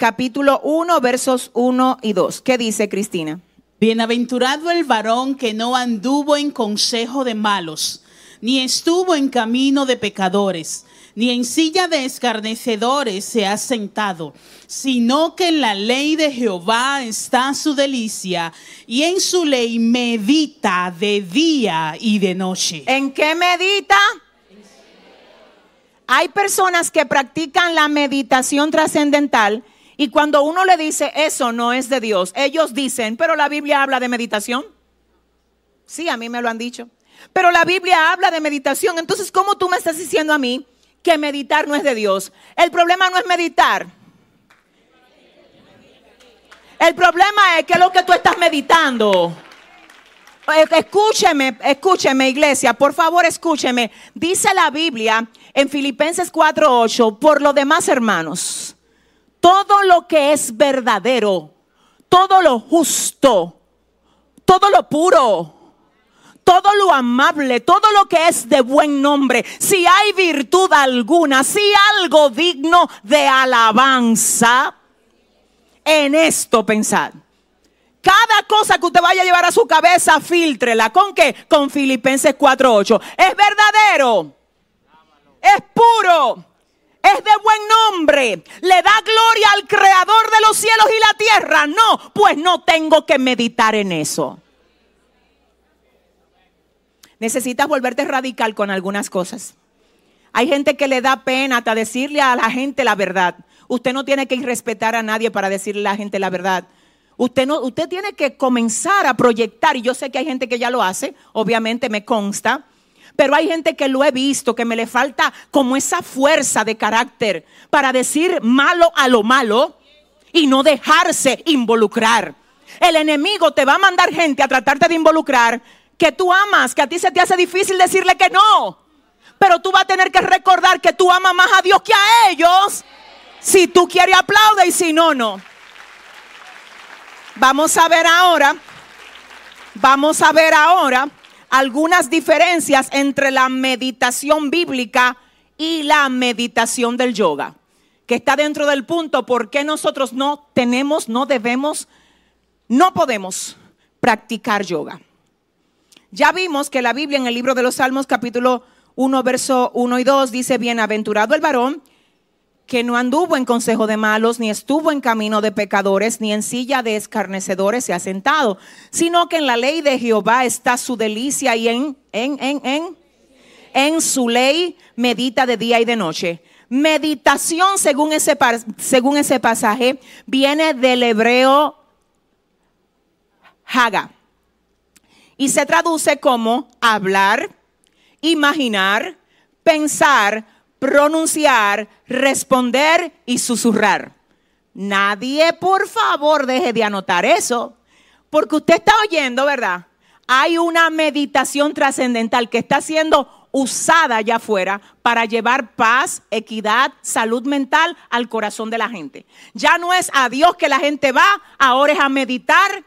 capítulo 1, versos 1 y 2. ¿Qué dice Cristina? Bienaventurado el varón que no anduvo en consejo de malos, ni estuvo en camino de pecadores, ni en silla de escarnecedores se ha sentado, sino que en la ley de Jehová está su delicia, y en su ley medita de día y de noche. ¿En qué medita? Hay personas que practican la meditación trascendental y cuando uno le dice eso no es de Dios, ellos dicen, pero la Biblia habla de meditación. Sí, a mí me lo han dicho. Pero la Biblia habla de meditación. Entonces, ¿cómo tú me estás diciendo a mí que meditar no es de Dios? El problema no es meditar. El problema es que lo que tú estás meditando. Eh, Escúcheme, escúcheme, iglesia, por favor, escúcheme. Dice la Biblia en Filipenses 4:8, por lo demás, hermanos, todo lo que es verdadero, todo lo justo, todo lo puro, todo lo amable, todo lo que es de buen nombre, si hay virtud alguna, si algo digno de alabanza, en esto pensad. Cada cosa que usted vaya a llevar a su cabeza, filtrela. ¿Con qué? Con Filipenses 4:8. Es verdadero. Es puro. Es de buen nombre. Le da gloria al creador de los cielos y la tierra. No, pues no tengo que meditar en eso. Necesitas volverte radical con algunas cosas. Hay gente que le da pena hasta decirle a la gente la verdad. Usted no tiene que irrespetar a nadie para decirle a la gente la verdad. Usted, no, usted tiene que comenzar a proyectar, y yo sé que hay gente que ya lo hace, obviamente me consta, pero hay gente que lo he visto, que me le falta como esa fuerza de carácter para decir malo a lo malo y no dejarse involucrar. El enemigo te va a mandar gente a tratarte de involucrar que tú amas, que a ti se te hace difícil decirle que no. Pero tú vas a tener que recordar que tú amas más a Dios que a ellos. Si tú quieres aplaude y si no, no. Vamos a ver ahora, vamos a ver ahora algunas diferencias entre la meditación bíblica y la meditación del yoga, que está dentro del punto por qué nosotros no tenemos, no debemos, no podemos practicar yoga. Ya vimos que la Biblia en el libro de los Salmos capítulo 1, verso 1 y 2 dice, bienaventurado el varón que no anduvo en consejo de malos, ni estuvo en camino de pecadores, ni en silla de escarnecedores se ha sentado, sino que en la ley de Jehová está su delicia y en, en, en, en, en su ley medita de día y de noche. Meditación, según ese, según ese pasaje, viene del hebreo haga y se traduce como hablar, imaginar, pensar, pronunciar, responder y susurrar. Nadie, por favor, deje de anotar eso, porque usted está oyendo, ¿verdad? Hay una meditación trascendental que está siendo usada allá afuera para llevar paz, equidad, salud mental al corazón de la gente. Ya no es a Dios que la gente va, ahora es a meditar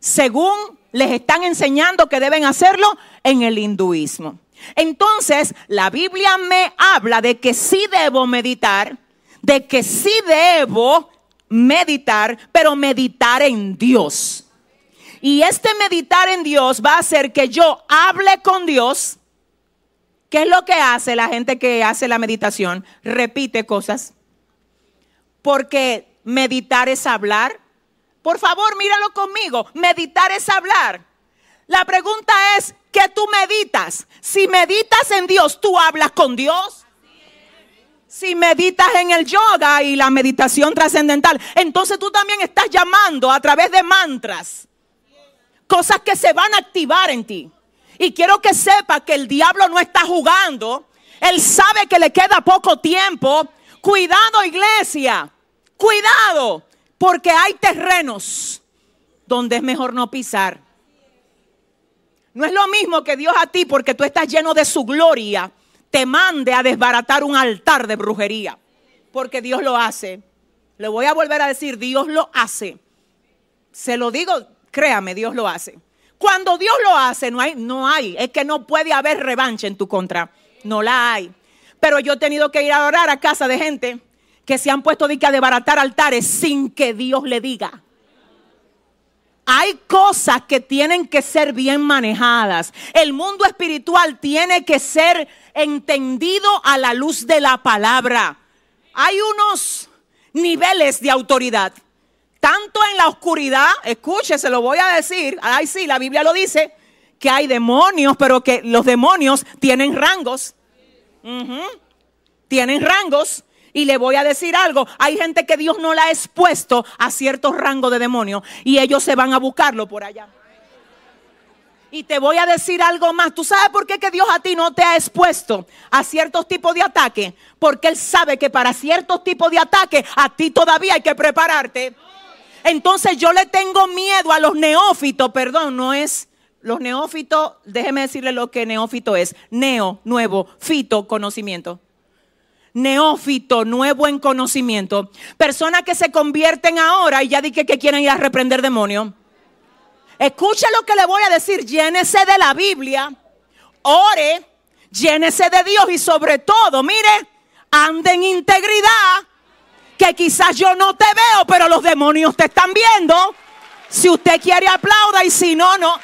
según les están enseñando que deben hacerlo en el hinduismo. Entonces, la Biblia me habla de que sí debo meditar, de que sí debo meditar, pero meditar en Dios. Y este meditar en Dios va a hacer que yo hable con Dios. ¿Qué es lo que hace la gente que hace la meditación? Repite cosas. Porque meditar es hablar. Por favor, míralo conmigo. Meditar es hablar. La pregunta es, ¿qué tú meditas? Si meditas en Dios, ¿tú hablas con Dios? Si meditas en el yoga y la meditación trascendental, entonces tú también estás llamando a través de mantras cosas que se van a activar en ti. Y quiero que sepa que el diablo no está jugando. Él sabe que le queda poco tiempo. Cuidado iglesia, cuidado, porque hay terrenos donde es mejor no pisar. No es lo mismo que Dios a ti, porque tú estás lleno de su gloria, te mande a desbaratar un altar de brujería. Porque Dios lo hace. Le voy a volver a decir, Dios lo hace. Se lo digo, créame, Dios lo hace. Cuando Dios lo hace, no hay, no hay. Es que no puede haber revancha en tu contra. No la hay. Pero yo he tenido que ir a orar a casa de gente que se han puesto a desbaratar altares sin que Dios le diga. Hay cosas que tienen que ser bien manejadas. El mundo espiritual tiene que ser entendido a la luz de la palabra. Hay unos niveles de autoridad. Tanto en la oscuridad, escuche, se lo voy a decir, ay sí, la Biblia lo dice, que hay demonios, pero que los demonios tienen rangos. Tienen rangos. Y le voy a decir algo, hay gente que Dios no la ha expuesto a ciertos rangos de demonios y ellos se van a buscarlo por allá. Y te voy a decir algo más. ¿Tú sabes por qué que Dios a ti no te ha expuesto a ciertos tipos de ataques? Porque Él sabe que para ciertos tipos de ataques a ti todavía hay que prepararte. Entonces yo le tengo miedo a los neófitos, perdón, no es los neófitos, déjeme decirle lo que neófito es. Neo, nuevo, fito, conocimiento neófito, nuevo en conocimiento, personas que se convierten ahora y ya dije que quieren ir a reprender demonios. Escuche lo que le voy a decir, llénese de la Biblia, ore, llénese de Dios y sobre todo, mire, ande en integridad, que quizás yo no te veo, pero los demonios te están viendo. Si usted quiere aplauda y si no, no.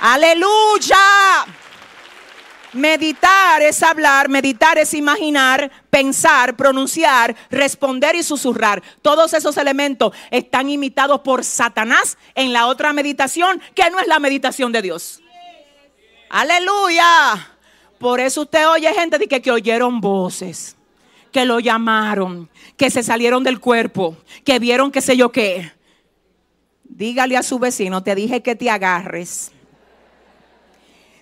Aleluya. Meditar es hablar, meditar es imaginar, pensar, pronunciar, responder y susurrar. Todos esos elementos están imitados por Satanás en la otra meditación, que no es la meditación de Dios. Aleluya. Por eso usted oye gente de que, oyeron voces, que lo llamaron, que se salieron del cuerpo, que vieron qué sé yo qué. Dígale a su vecino, te dije que te agarres.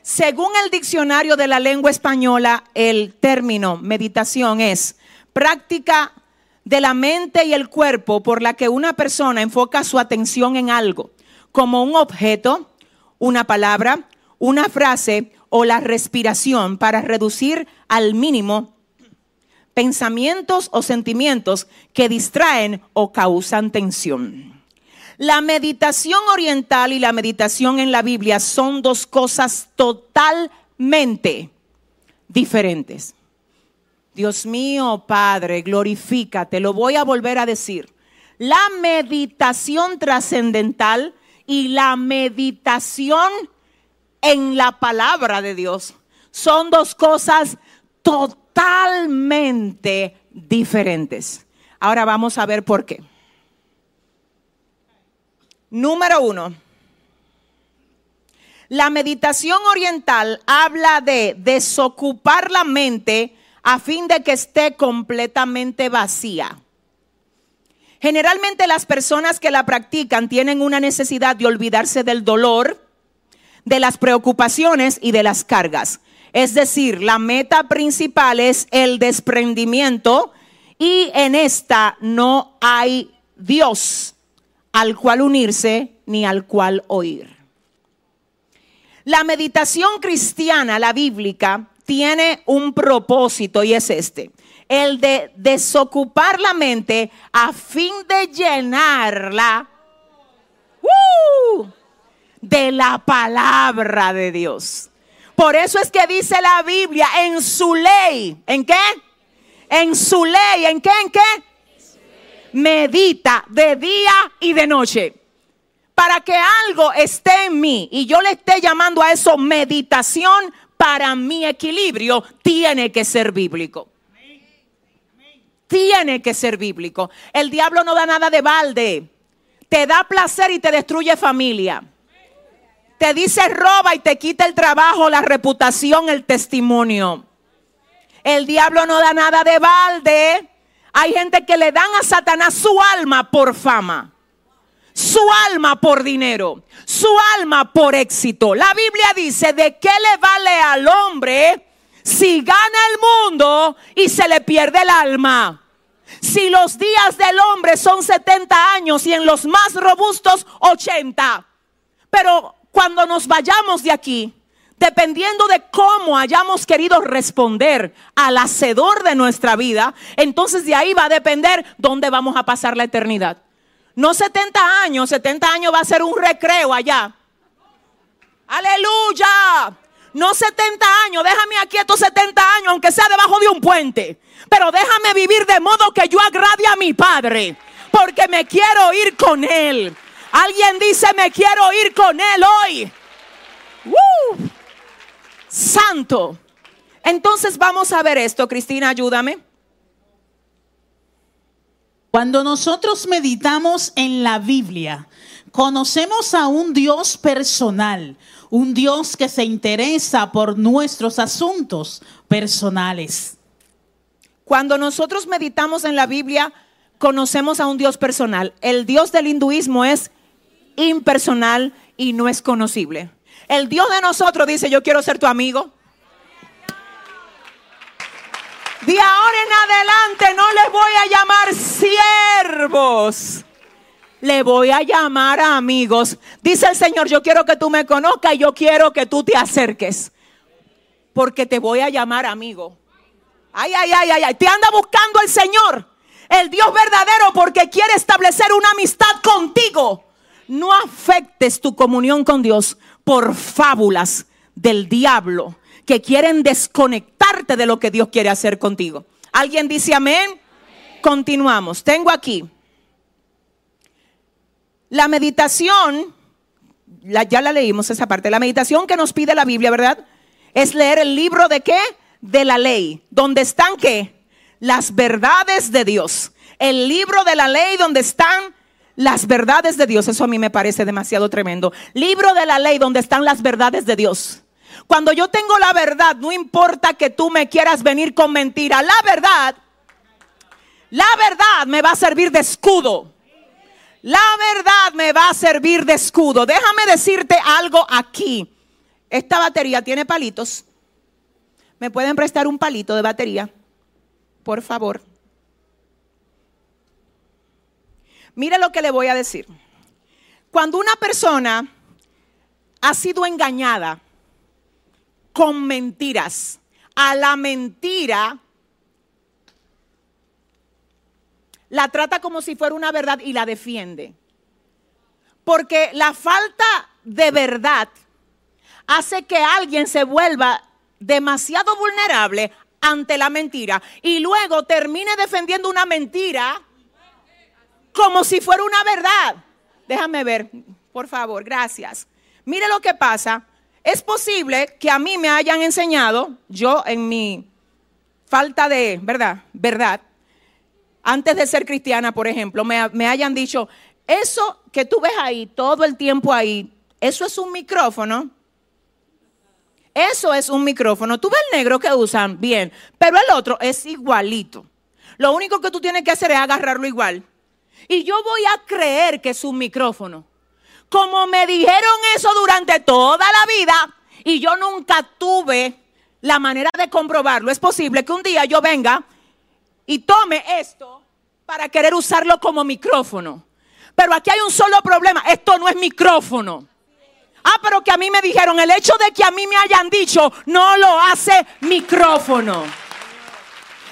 Según el diccionario de la lengua española, el término meditación es práctica de la mente y el cuerpo por la que una persona enfoca su atención en algo, como un objeto, una palabra, una frase o la respiración para reducir al mínimo pensamientos o sentimientos que distraen o causan tensión. La meditación oriental y la meditación en la Biblia son dos cosas totalmente diferentes. Dios mío, Padre, glorifícate. Lo voy a volver a decir. La meditación trascendental y la meditación en la palabra de Dios son dos cosas totalmente diferentes. Ahora vamos a ver por qué. Número uno, la meditación oriental habla de desocupar la mente a fin de que esté completamente vacía. Generalmente las personas que la practican tienen una necesidad de olvidarse del dolor, de las preocupaciones y de las cargas. Es decir, la meta principal es el desprendimiento y en esta no hay Dios al cual unirse ni al cual oír. La meditación cristiana, la bíblica, tiene un propósito y es este, el de desocupar la mente a fin de llenarla ¡uh! de la palabra de Dios. Por eso es que dice la Biblia en su ley, ¿en qué? En su ley, ¿en qué? ¿En qué? Medita de día y de noche para que algo esté en mí y yo le esté llamando a eso meditación para mi equilibrio, tiene que ser bíblico. Tiene que ser bíblico. El diablo no da nada de balde. Te da placer y te destruye familia. Te dice roba y te quita el trabajo, la reputación, el testimonio. El diablo no da nada de balde. Hay gente que le dan a Satanás su alma por fama su alma por dinero, su alma por éxito. La Biblia dice, ¿de qué le vale al hombre si gana el mundo y se le pierde el alma? Si los días del hombre son 70 años y en los más robustos 80. Pero cuando nos vayamos de aquí, dependiendo de cómo hayamos querido responder al hacedor de nuestra vida, entonces de ahí va a depender dónde vamos a pasar la eternidad. No 70 años, 70 años va a ser un recreo allá. Aleluya. No 70 años, déjame aquí estos 70 años, aunque sea debajo de un puente. Pero déjame vivir de modo que yo agrade a mi Padre, porque me quiero ir con Él. Alguien dice, me quiero ir con Él hoy. Santo. Entonces vamos a ver esto, Cristina, ayúdame. Cuando nosotros meditamos en la Biblia, conocemos a un Dios personal, un Dios que se interesa por nuestros asuntos personales. Cuando nosotros meditamos en la Biblia, conocemos a un Dios personal. El Dios del hinduismo es impersonal y no es conocible. El Dios de nosotros dice, yo quiero ser tu amigo. De ahora en adelante no les voy a llamar siervos. Le voy a llamar amigos. Dice el Señor, yo quiero que tú me conozcas y yo quiero que tú te acerques. Porque te voy a llamar amigo. Ay, ay, ay, ay, ay. Te anda buscando el Señor. El Dios verdadero porque quiere establecer una amistad contigo. No afectes tu comunión con Dios por fábulas del diablo que quieren desconectarte de lo que Dios quiere hacer contigo. ¿Alguien dice amén? Continuamos. Tengo aquí la meditación, ya la leímos esa parte, la meditación que nos pide la Biblia, ¿verdad? Es leer el libro de qué? De la ley, donde están qué? Las verdades de Dios. El libro de la ley donde están las verdades de Dios. Eso a mí me parece demasiado tremendo. Libro de la ley donde están las verdades de Dios. Cuando yo tengo la verdad, no importa que tú me quieras venir con mentira, la verdad, la verdad me va a servir de escudo. La verdad me va a servir de escudo. Déjame decirte algo aquí. Esta batería tiene palitos. ¿Me pueden prestar un palito de batería? Por favor. Mire lo que le voy a decir. Cuando una persona ha sido engañada, con mentiras. A la mentira la trata como si fuera una verdad y la defiende. Porque la falta de verdad hace que alguien se vuelva demasiado vulnerable ante la mentira y luego termine defendiendo una mentira como si fuera una verdad. Déjame ver, por favor, gracias. Mire lo que pasa es posible que a mí me hayan enseñado, yo en mi falta de, ¿verdad? Verdad, antes de ser cristiana, por ejemplo, me, me hayan dicho, eso que tú ves ahí, todo el tiempo ahí, eso es un micrófono. Eso es un micrófono. Tú ves el negro que usan, bien, pero el otro es igualito. Lo único que tú tienes que hacer es agarrarlo igual. Y yo voy a creer que es un micrófono. Como me dijeron eso durante toda la vida y yo nunca tuve la manera de comprobarlo, es posible que un día yo venga y tome esto para querer usarlo como micrófono. Pero aquí hay un solo problema, esto no es micrófono. Ah, pero que a mí me dijeron, el hecho de que a mí me hayan dicho no lo hace micrófono.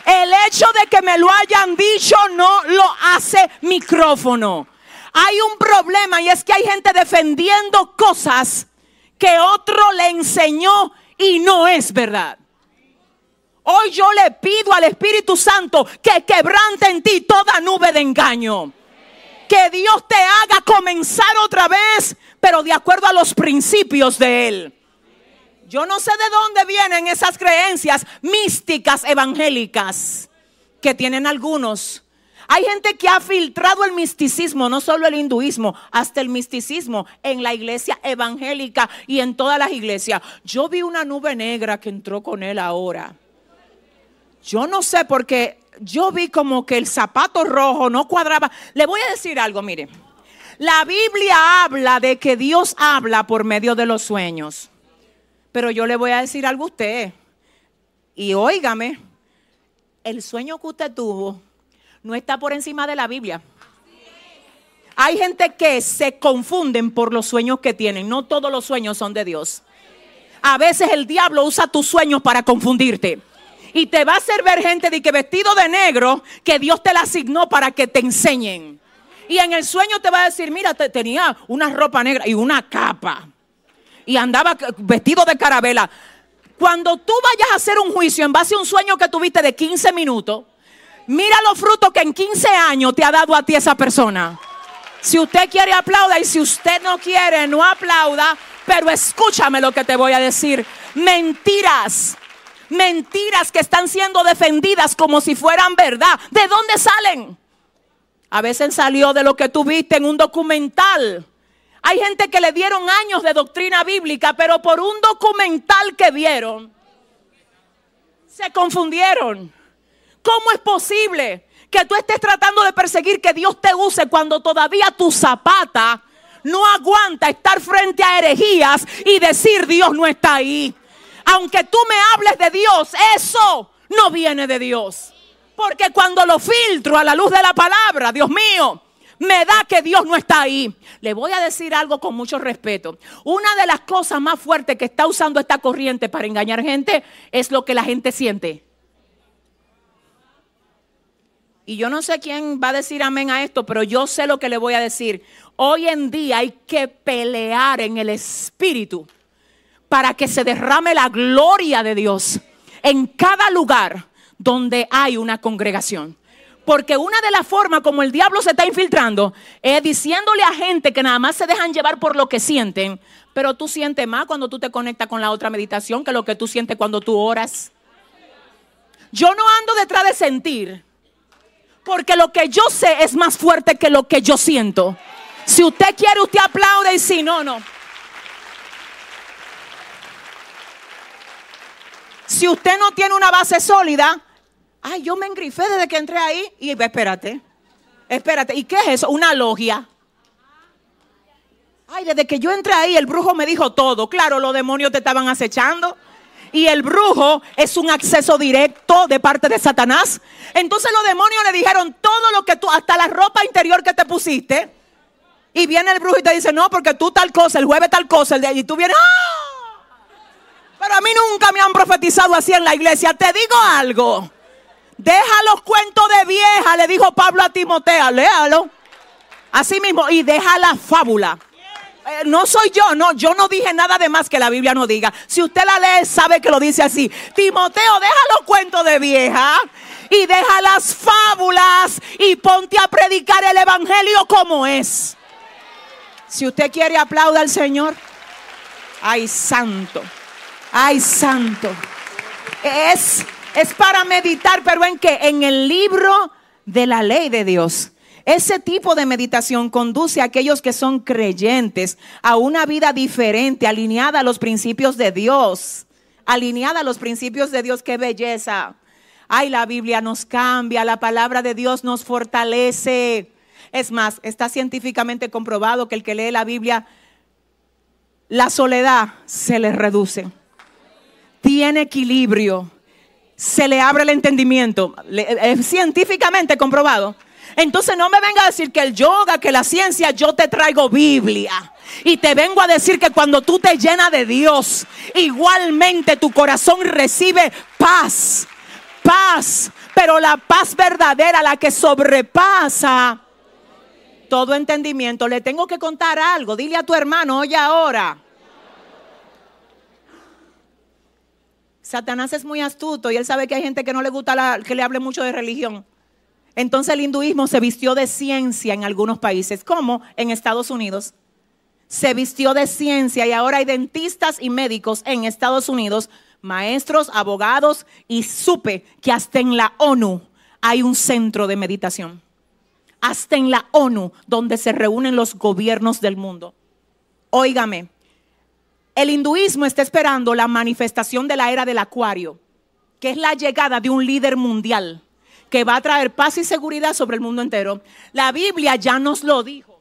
El hecho de que me lo hayan dicho no lo hace micrófono. Hay un problema y es que hay gente defendiendo cosas que otro le enseñó y no es verdad. Hoy yo le pido al Espíritu Santo que quebrante en ti toda nube de engaño. Que Dios te haga comenzar otra vez, pero de acuerdo a los principios de Él. Yo no sé de dónde vienen esas creencias místicas evangélicas que tienen algunos. Hay gente que ha filtrado el misticismo, no solo el hinduismo, hasta el misticismo en la iglesia evangélica y en todas las iglesias. Yo vi una nube negra que entró con él ahora. Yo no sé porque yo vi como que el zapato rojo no cuadraba. Le voy a decir algo, mire. La Biblia habla de que Dios habla por medio de los sueños. Pero yo le voy a decir algo a usted. Y óigame, el sueño que usted tuvo no está por encima de la Biblia. Hay gente que se confunden por los sueños que tienen. No todos los sueños son de Dios. A veces el diablo usa tus sueños para confundirte. Y te va a hacer ver gente de que vestido de negro que Dios te la asignó para que te enseñen. Y en el sueño te va a decir, mira, tenía una ropa negra y una capa y andaba vestido de carabela. Cuando tú vayas a hacer un juicio en base a un sueño que tuviste de 15 minutos, mira los frutos que en 15 años te ha dado a ti esa persona. Si usted quiere aplauda y si usted no quiere no aplauda, pero escúchame lo que te voy a decir. Mentiras, mentiras que están siendo defendidas como si fueran verdad. ¿De dónde salen? A veces salió de lo que tuviste en un documental hay gente que le dieron años de doctrina bíblica, pero por un documental que vieron, se confundieron. ¿Cómo es posible que tú estés tratando de perseguir que Dios te use cuando todavía tu zapata no aguanta estar frente a herejías y decir Dios no está ahí? Aunque tú me hables de Dios, eso no viene de Dios. Porque cuando lo filtro a la luz de la palabra, Dios mío, me da que Dios no está ahí. Le voy a decir algo con mucho respeto. Una de las cosas más fuertes que está usando esta corriente para engañar gente es lo que la gente siente. Y yo no sé quién va a decir amén a esto, pero yo sé lo que le voy a decir. Hoy en día hay que pelear en el espíritu para que se derrame la gloria de Dios en cada lugar donde hay una congregación. Porque una de las formas como el diablo se está infiltrando es diciéndole a gente que nada más se dejan llevar por lo que sienten, pero tú sientes más cuando tú te conectas con la otra meditación que lo que tú sientes cuando tú oras. Yo no ando detrás de sentir, porque lo que yo sé es más fuerte que lo que yo siento. Si usted quiere, usted aplaude y si no, no. Si usted no tiene una base sólida, Ay, yo me engrifé desde que entré ahí. Y espérate, espérate. ¿Y qué es eso? Una logia. Ay, desde que yo entré ahí, el brujo me dijo todo. Claro, los demonios te estaban acechando. Y el brujo es un acceso directo de parte de Satanás. Entonces los demonios le dijeron todo lo que tú, hasta la ropa interior que te pusiste. Y viene el brujo y te dice, no, porque tú tal cosa, el jueves tal cosa, el de. Y tú vienes, ¡ah! Pero a mí nunca me han profetizado así en la iglesia. Te digo algo. Deja los cuentos de vieja, le dijo Pablo a Timoteo, léalo. Así mismo, y deja la fábula. Eh, no soy yo, no, yo no dije nada de más que la Biblia no diga. Si usted la lee, sabe que lo dice así. Timoteo, deja los cuentos de vieja y deja las fábulas y ponte a predicar el Evangelio como es. Si usted quiere, aplauda al Señor. Ay, santo. Ay, santo. Es es para meditar, pero ¿en qué? En el libro de la ley de Dios. Ese tipo de meditación conduce a aquellos que son creyentes a una vida diferente, alineada a los principios de Dios. Alineada a los principios de Dios, qué belleza. Ay, la Biblia nos cambia, la palabra de Dios nos fortalece. Es más, está científicamente comprobado que el que lee la Biblia, la soledad se le reduce. Tiene equilibrio se le abre el entendimiento. Es científicamente comprobado. Entonces no me venga a decir que el yoga, que la ciencia, yo te traigo Biblia. Y te vengo a decir que cuando tú te llenas de Dios, igualmente tu corazón recibe paz. Paz. Pero la paz verdadera, la que sobrepasa todo entendimiento. Le tengo que contar algo. Dile a tu hermano, oye ahora. Satanás es muy astuto y él sabe que hay gente que no le gusta que le hable mucho de religión. Entonces el hinduismo se vistió de ciencia en algunos países, como en Estados Unidos. Se vistió de ciencia y ahora hay dentistas y médicos en Estados Unidos, maestros, abogados y supe que hasta en la ONU hay un centro de meditación. Hasta en la ONU donde se reúnen los gobiernos del mundo. Óigame, el hinduismo está esperando la manifestación de la era del acuario, que es la llegada de un líder mundial que va a traer paz y seguridad sobre el mundo entero. La Biblia ya nos lo dijo.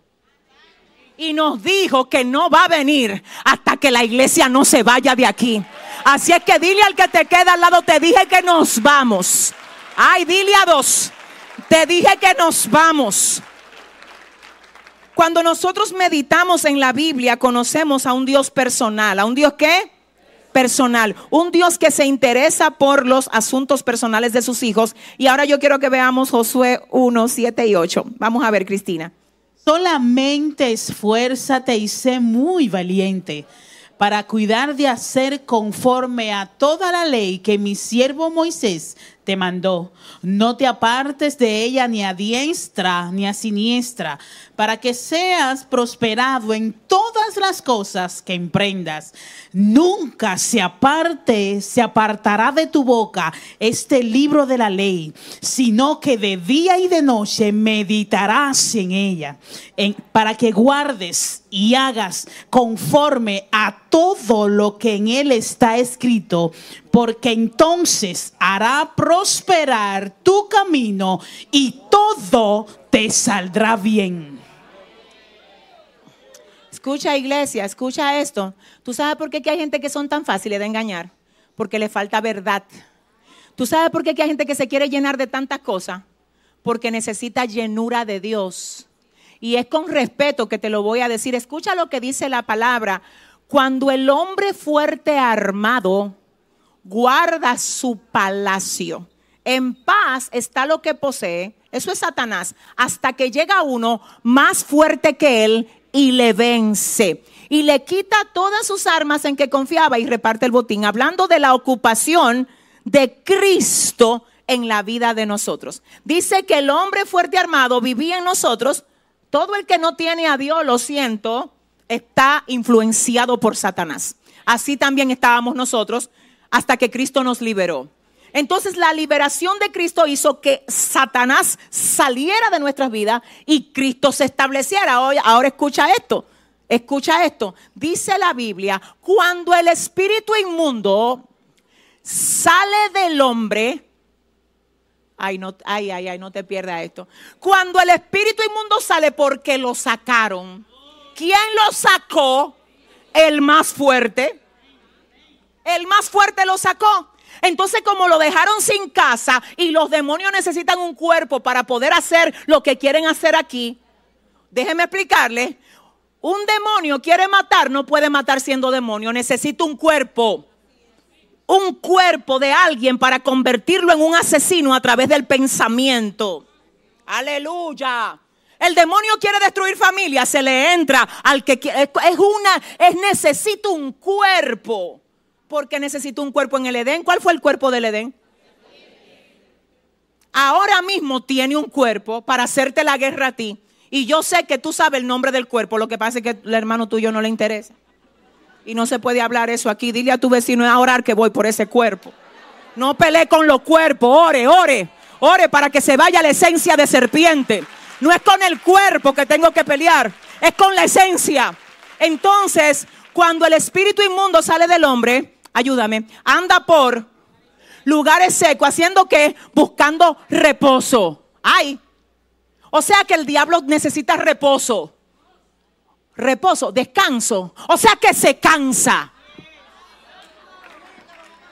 Y nos dijo que no va a venir hasta que la iglesia no se vaya de aquí. Así es que dile al que te queda al lado, te dije que nos vamos. Ay, dile a dos, te dije que nos vamos. Cuando nosotros meditamos en la Biblia, conocemos a un Dios personal. ¿A un Dios qué? Personal. Un Dios que se interesa por los asuntos personales de sus hijos. Y ahora yo quiero que veamos Josué 1, 7 y 8. Vamos a ver, Cristina. Solamente esfuérzate y sé muy valiente para cuidar de hacer conforme a toda la ley que mi siervo Moisés te mandó. No te apartes de ella ni a diestra ni a siniestra, para que seas prosperado en todas las cosas que emprendas. Nunca se aparte, se apartará de tu boca este libro de la ley, sino que de día y de noche meditarás en ella, para que guardes y hagas conforme a todo lo que en él está escrito, porque entonces hará prosperar tu camino y todo te saldrá bien. Escucha iglesia, escucha esto. ¿Tú sabes por qué hay gente que son tan fáciles de engañar? Porque le falta verdad. ¿Tú sabes por qué hay gente que se quiere llenar de tantas cosas? Porque necesita llenura de Dios. Y es con respeto que te lo voy a decir. Escucha lo que dice la palabra. Cuando el hombre fuerte armado guarda su palacio, en paz está lo que posee. Eso es Satanás. Hasta que llega uno más fuerte que él y le vence. Y le quita todas sus armas en que confiaba y reparte el botín. Hablando de la ocupación de Cristo en la vida de nosotros. Dice que el hombre fuerte armado vivía en nosotros. Todo el que no tiene a Dios, lo siento, está influenciado por Satanás. Así también estábamos nosotros hasta que Cristo nos liberó. Entonces la liberación de Cristo hizo que Satanás saliera de nuestras vidas y Cristo se estableciera. Ahora escucha esto, escucha esto. Dice la Biblia, cuando el espíritu inmundo sale del hombre, ay, no, ay, ay, ay, no te pierdas esto. Cuando el espíritu inmundo sale porque lo sacaron, ¿quién lo sacó? El más fuerte. El más fuerte lo sacó. Entonces como lo dejaron sin casa y los demonios necesitan un cuerpo para poder hacer lo que quieren hacer aquí, déjeme explicarle, un demonio quiere matar, no puede matar siendo demonio, necesita un cuerpo. Un cuerpo de alguien para convertirlo en un asesino a través del pensamiento. Aleluya. El demonio quiere destruir familia, se le entra al que quiere. Es una, es necesito un cuerpo porque necesito un cuerpo en el Edén. ¿Cuál fue el cuerpo del Edén? Ahora mismo tiene un cuerpo para hacerte la guerra a ti. Y yo sé que tú sabes el nombre del cuerpo. Lo que pasa es que el hermano tuyo no le interesa. Y no se puede hablar eso aquí. Dile a tu vecino a orar que voy por ese cuerpo. No pelee con los cuerpos. Ore, ore. Ore para que se vaya la esencia de serpiente. No es con el cuerpo que tengo que pelear. Es con la esencia. Entonces, cuando el espíritu inmundo sale del hombre, ayúdame, anda por lugares secos, haciendo que buscando reposo. Ay, o sea que el diablo necesita reposo. Reposo, descanso. O sea que se cansa.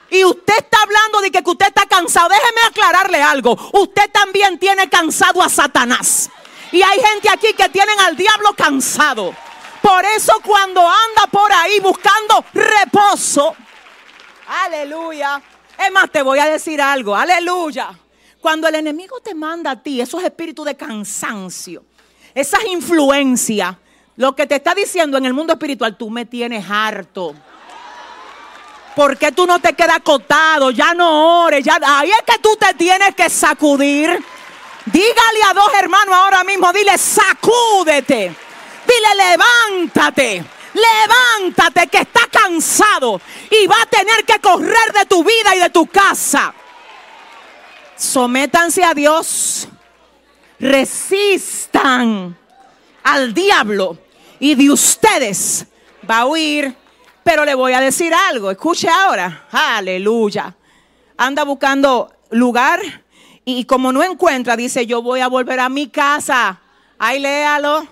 y usted está hablando de que usted está cansado, déjeme aclararle algo. Usted también tiene cansado a Satanás. Y hay gente aquí que tienen al diablo cansado. Por eso cuando anda por ahí buscando reposo, aleluya. Es más, te voy a decir algo, aleluya. Cuando el enemigo te manda a ti esos espíritus de cansancio, esas influencias, lo que te está diciendo en el mundo espiritual, tú me tienes harto. ¿Por qué tú no te quedas acotado? Ya no ores. Ya, ahí es que tú te tienes que sacudir. Dígale a dos hermanos ahora mismo, dile, sacúdete. Dile, levántate. Levántate que está cansado y va a tener que correr de tu vida y de tu casa. Sométanse a Dios. Resistan al diablo y de ustedes va a huir. Pero le voy a decir algo, escuche ahora, aleluya. Anda buscando lugar y como no encuentra, dice, yo voy a volver a mi casa. Ahí léalo.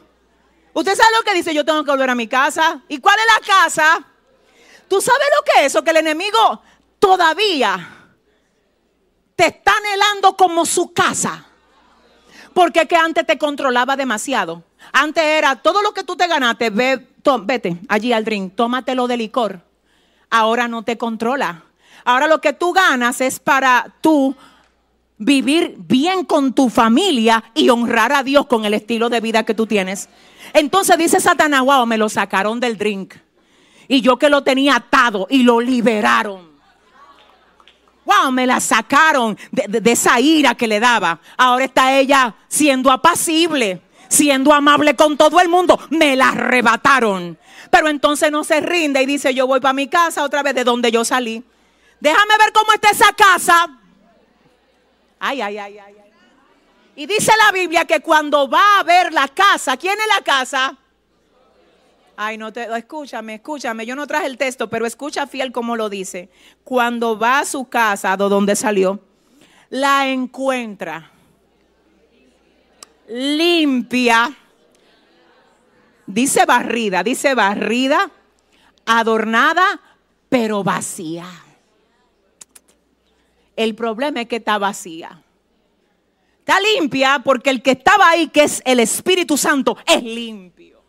Usted sabe lo que dice, yo tengo que volver a mi casa. ¿Y cuál es la casa? ¿Tú sabes lo que es eso? Que el enemigo todavía te está anhelando como su casa. Porque que antes te controlaba demasiado. Antes era todo lo que tú te ganaste, vete allí al drink, tómatelo de licor. Ahora no te controla. Ahora lo que tú ganas es para tú vivir bien con tu familia y honrar a Dios con el estilo de vida que tú tienes. Entonces dice Satanás, wow, me lo sacaron del drink. Y yo que lo tenía atado y lo liberaron. Wow, me la sacaron de, esa ira que le daba. Ahora está ella siendo apacible siendo amable con todo el mundo, me la arrebataron. Pero entonces no se rinde y dice, yo voy para mi casa otra vez de donde yo salí. Déjame ver cómo está esa casa. Ay, ay, ay, ay. Y dice la Biblia que cuando va a ver la casa, ¿quién es la casa? Ay, no te, escúchame, escúchame. Yo no traje el texto, pero escucha fiel como lo dice. Cuando va a su casa, de donde salió, la encuentra limpia. Dice barrida, dice barrida, adornada, pero vacía. El problema es que está vacía. Está limpia porque el que estaba ahí, que es el Espíritu Santo, es limpio.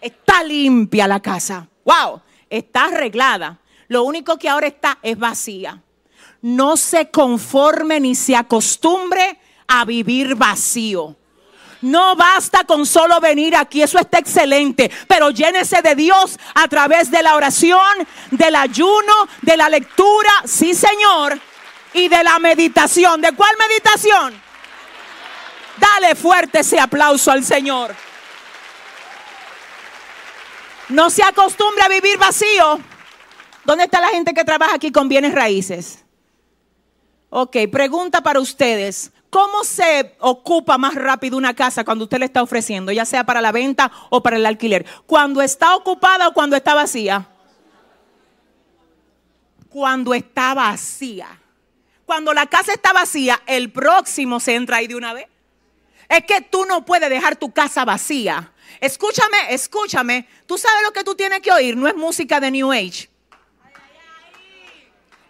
Está limpia la casa. Wow, está arreglada. Lo único que ahora está es vacía. No se conforme ni se acostumbre a vivir vacío. No basta con solo venir aquí, eso está excelente, pero llénese de Dios a través de la oración, del ayuno, de la lectura, sí Señor, y de la meditación. ¿De cuál meditación? Dale fuerte ese aplauso al Señor. No se acostumbre a vivir vacío. ¿Dónde está la gente que trabaja aquí con bienes raíces? Ok, pregunta para ustedes. ¿Cómo se ocupa más rápido una casa cuando usted le está ofreciendo, ya sea para la venta o para el alquiler? ¿Cuando está ocupada o cuando está vacía? Cuando está vacía. Cuando la casa está vacía, el próximo se entra ahí de una vez. Es que tú no puedes dejar tu casa vacía. Escúchame, escúchame. Tú sabes lo que tú tienes que oír. No es música de New Age.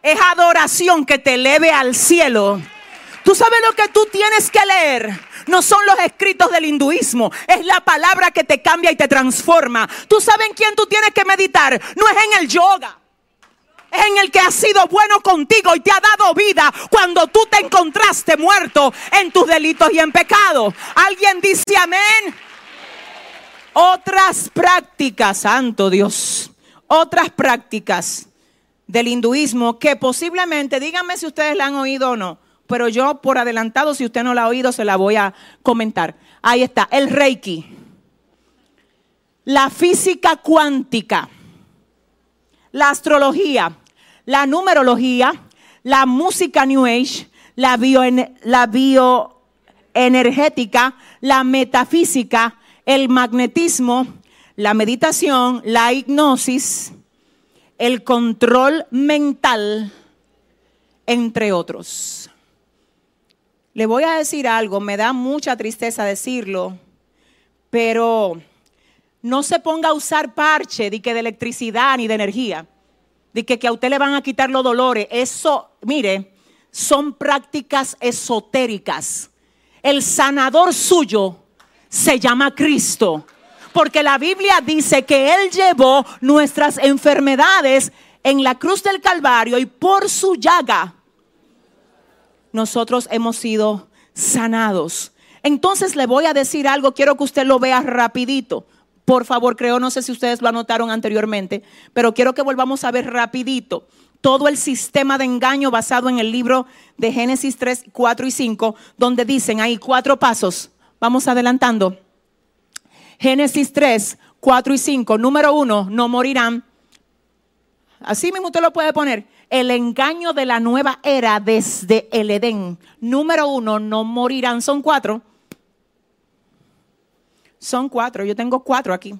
Es adoración que te eleve al cielo. Tú sabes lo que tú tienes que leer. No son los escritos del hinduismo. Es la palabra que te cambia y te transforma. Tú sabes en quién tú tienes que meditar. No es en el yoga. Es en el que ha sido bueno contigo y te ha dado vida cuando tú te encontraste muerto en tus delitos y en pecado. ¿Alguien dice amén? Otras prácticas, santo Dios, otras prácticas del hinduismo que posiblemente, díganme si ustedes la han oído o no, pero yo por adelantado, si usted no la ha oído, se la voy a comentar. Ahí está, el Reiki, la física cuántica, la astrología, la numerología, la música New Age, la, bioenergética, la metafísica, el magnetismo, la meditación, la hipnosis, el control mental, entre otros. Le voy a decir algo, me da mucha tristeza decirlo, pero no se ponga a usar parche de que de electricidad ni de energía. de que, que a usted le van a quitar los dolores. Eso, mire, son prácticas esotéricas. El sanador suyo se llama Cristo. Porque la Biblia dice que Él llevó nuestras enfermedades en la cruz del Calvario y por su llaga nosotros hemos sido sanados. Entonces le voy a decir algo, quiero que usted lo vea rapidito. Por favor, creo, no sé si ustedes lo anotaron anteriormente, pero quiero que volvamos a ver rapidito todo el sistema de engaño basado en el libro de Génesis 3, 4 y 5, donde dicen, hay cuatro pasos. Vamos adelantando. Génesis 3, 4 y 5. Número uno, no morirán. Así mismo usted lo puede poner. El engaño de la nueva era desde el Edén. Número uno, no morirán. Son cuatro. Son cuatro. Yo tengo cuatro aquí.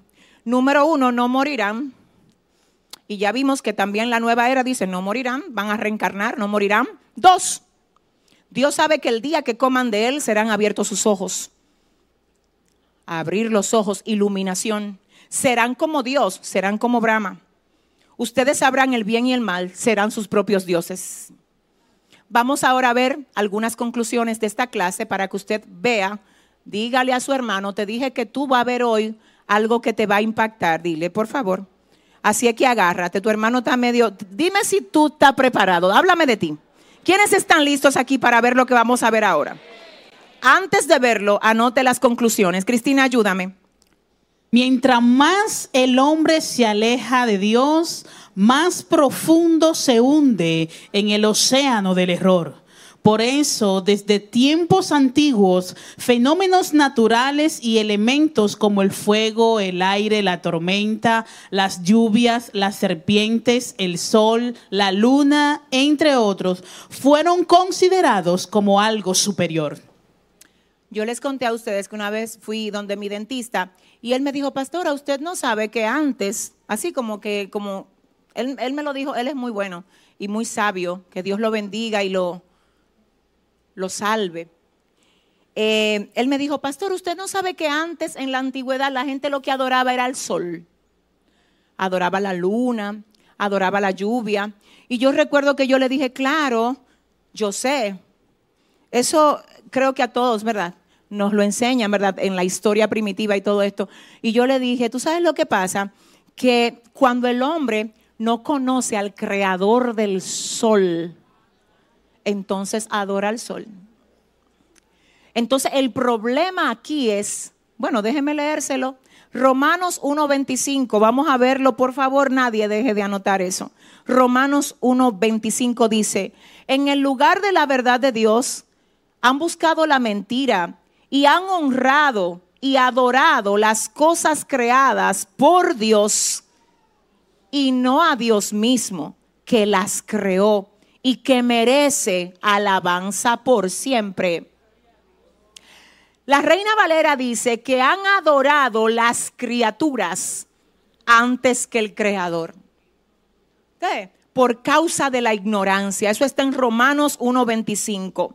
Número uno, no morirán. Y ya vimos que también la nueva era dice, no morirán, van a reencarnar, no morirán. Dos, Dios sabe que el día que coman de Él serán abiertos sus ojos. Abrir los ojos, iluminación. Serán como Dios, serán como Brahma. Ustedes sabrán el bien y el mal, serán sus propios dioses. Vamos ahora a ver algunas conclusiones de esta clase para que usted vea. Dígale a su hermano, te dije que tú vas a ver hoy algo que te va a impactar. Dile, por favor. Así es que agárrate, tu hermano está medio... Dime si tú estás preparado, háblame de ti. ¿Quiénes están listos aquí para ver lo que vamos a ver ahora? Antes de verlo, anote las conclusiones. Cristina, ayúdame. Mientras más el hombre se aleja de Dios, más profundo se hunde en el océano del error. Por eso, desde tiempos antiguos, fenómenos naturales y elementos como el fuego, el aire, la tormenta, las lluvias, las serpientes, el sol, la luna, entre otros, fueron considerados como algo superior. Yo les conté a ustedes que una vez fui donde mi dentista y él me dijo, pastora, usted no sabe que antes, así como que, como, él, él me lo dijo, él es muy bueno y muy sabio, que Dios lo bendiga y lo, lo salve. Eh, él me dijo, pastor, usted no sabe que antes en la antigüedad la gente lo que adoraba era el sol, adoraba la luna, adoraba la lluvia. Y yo recuerdo que yo le dije, claro, yo sé. Eso creo que a todos, ¿verdad? Nos lo enseñan, ¿verdad? En la historia primitiva y todo esto. Y yo le dije, ¿tú sabes lo que pasa? Que cuando el hombre no conoce al creador del sol, entonces adora al sol. Entonces el problema aquí es, bueno, déjeme leérselo. Romanos 1.25, vamos a verlo, por favor, nadie deje de anotar eso. Romanos 1.25 dice, en el lugar de la verdad de Dios han buscado la mentira y han honrado y adorado las cosas creadas por Dios y no a Dios mismo que las creó y que merece alabanza por siempre. La reina Valera dice que han adorado las criaturas antes que el creador. ¿Qué? Por causa de la ignorancia. Eso está en Romanos 1.25.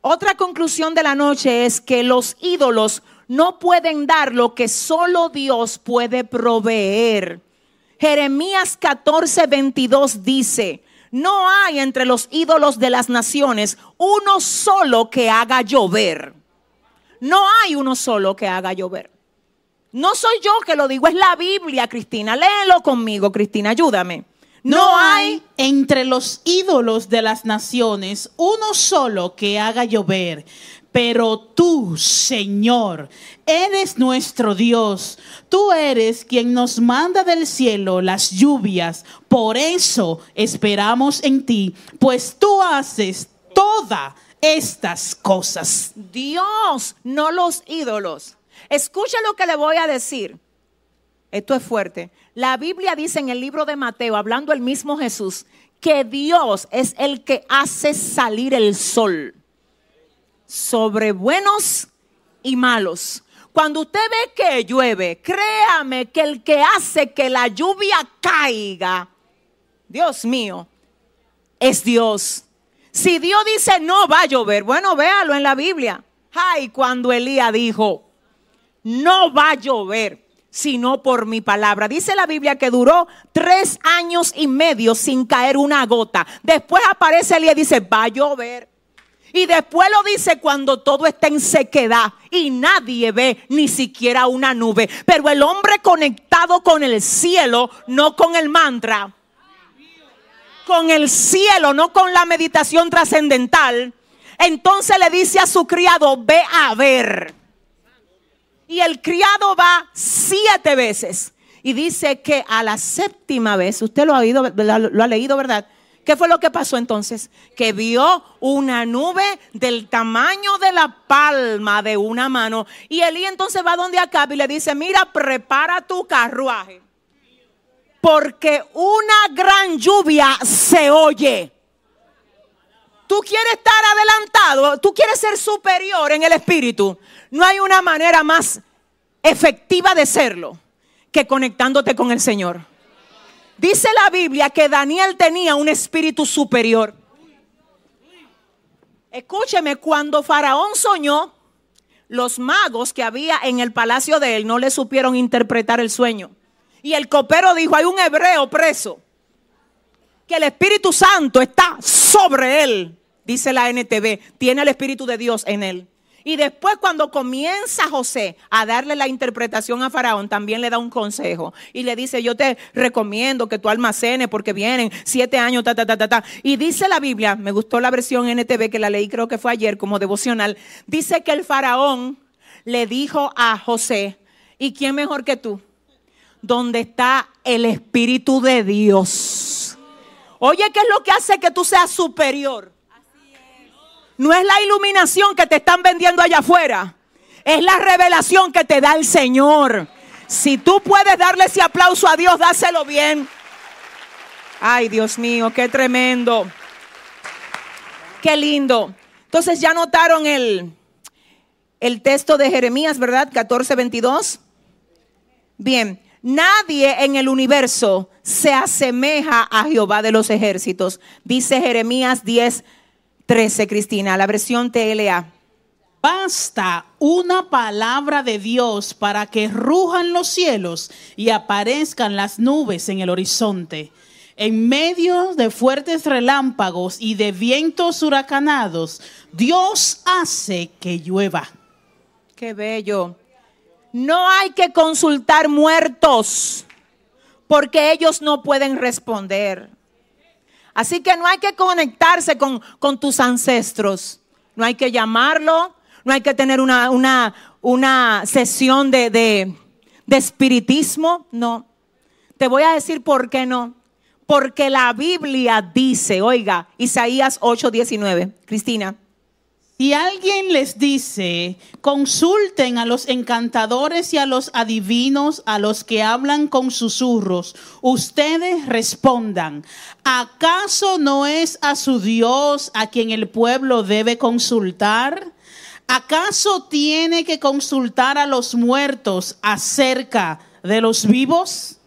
Otra conclusión de la noche es que los ídolos no pueden dar lo que solo Dios puede proveer. Jeremías 14.22 dice, no hay entre los ídolos de las naciones uno solo que haga llover. No hay uno solo que haga llover. No soy yo que lo digo, es la Biblia, Cristina. Léelo conmigo, Cristina, ayúdame. No hay entre los ídolos de las naciones uno solo que haga llover, pero tú, Señor, eres nuestro Dios. Tú eres quien nos manda del cielo las lluvias. Por eso esperamos en ti, pues tú haces todas estas cosas. Dios, no los ídolos. Escucha lo que le voy a decir. Esto es fuerte. La Biblia dice en el libro de Mateo, hablando el mismo Jesús, que Dios es el que hace salir el sol sobre buenos y malos. Cuando usted ve que llueve, créame que el que hace que la lluvia caiga, Dios mío, es Dios. Si Dios dice no va a llover, bueno, véalo en la Biblia. Ay, cuando Elías dijo, no va a llover, sino por mi palabra. Dice la Biblia que duró tres años y medio sin caer una gota. Después aparece Elías y dice, va a llover. Y después lo dice cuando todo está en sequedad y nadie ve ni siquiera una nube. Pero el hombre conectado con el cielo, no con el mantra, con el cielo, no con la meditación trascendental, entonces le dice a su criado, ve a ver. Y el criado va siete veces. Y dice que a la séptima vez, usted lo ha oído, lo ha leído, ¿verdad? ¿Qué fue lo que pasó entonces? Que vio una nube del tamaño de la palma de una mano. Y Elí entonces va donde acá y le dice, mira, prepara tu carruaje. Porque una gran lluvia se oye. Tú quieres estar adelantado, tú quieres ser superior en el espíritu. No hay una manera más efectiva de serlo que conectándote con el Señor. Dice la Biblia que Daniel tenía un espíritu superior. Escúcheme, cuando Faraón soñó, los magos que había en el palacio de él no le supieron interpretar el sueño. Y el copero dijo, hay un hebreo preso, que el Espíritu Santo está sobre él, dice la NTV, tiene el Espíritu de Dios en él. Y después cuando comienza José a darle la interpretación a Faraón, también le da un consejo. Y le dice, yo te recomiendo que tú almacenes porque vienen siete años, ta, ta, ta, ta, ta. Y dice la Biblia, me gustó la versión NTV que la leí creo que fue ayer como devocional, dice que el Faraón le dijo a José, ¿y quién mejor que tú? Donde está el Espíritu de Dios. Oye, ¿qué es lo que hace que tú seas superior? No es la iluminación que te están vendiendo allá afuera. Es la revelación que te da el Señor. Si tú puedes darle ese aplauso a Dios, dáselo bien. Ay, Dios mío, qué tremendo. Qué lindo. Entonces ya notaron el, el texto de Jeremías, ¿verdad? 14, 22. Bien, nadie en el universo se asemeja a Jehová de los ejércitos. Dice Jeremías 10, 13, Cristina, la versión TLA. Basta una palabra de Dios para que rujan los cielos y aparezcan las nubes en el horizonte. En medio de fuertes relámpagos y de vientos huracanados, Dios hace que llueva. Qué bello. No hay que consultar muertos porque ellos no pueden responder. Así que no hay que conectarse con, tus ancestros. No hay que llamarlo. No hay que tener una, una, sesión de, de, de espiritismo. No. Te voy a decir por qué no. Porque la Biblia dice, oiga, Isaías 8:19. Cristina. Si alguien les dice, consulten a los encantadores y a los adivinos, a los que hablan con susurros, ustedes respondan, ¿acaso no es a su Dios a quien el pueblo debe consultar? ¿Acaso tiene que consultar a los muertos acerca de los vivos?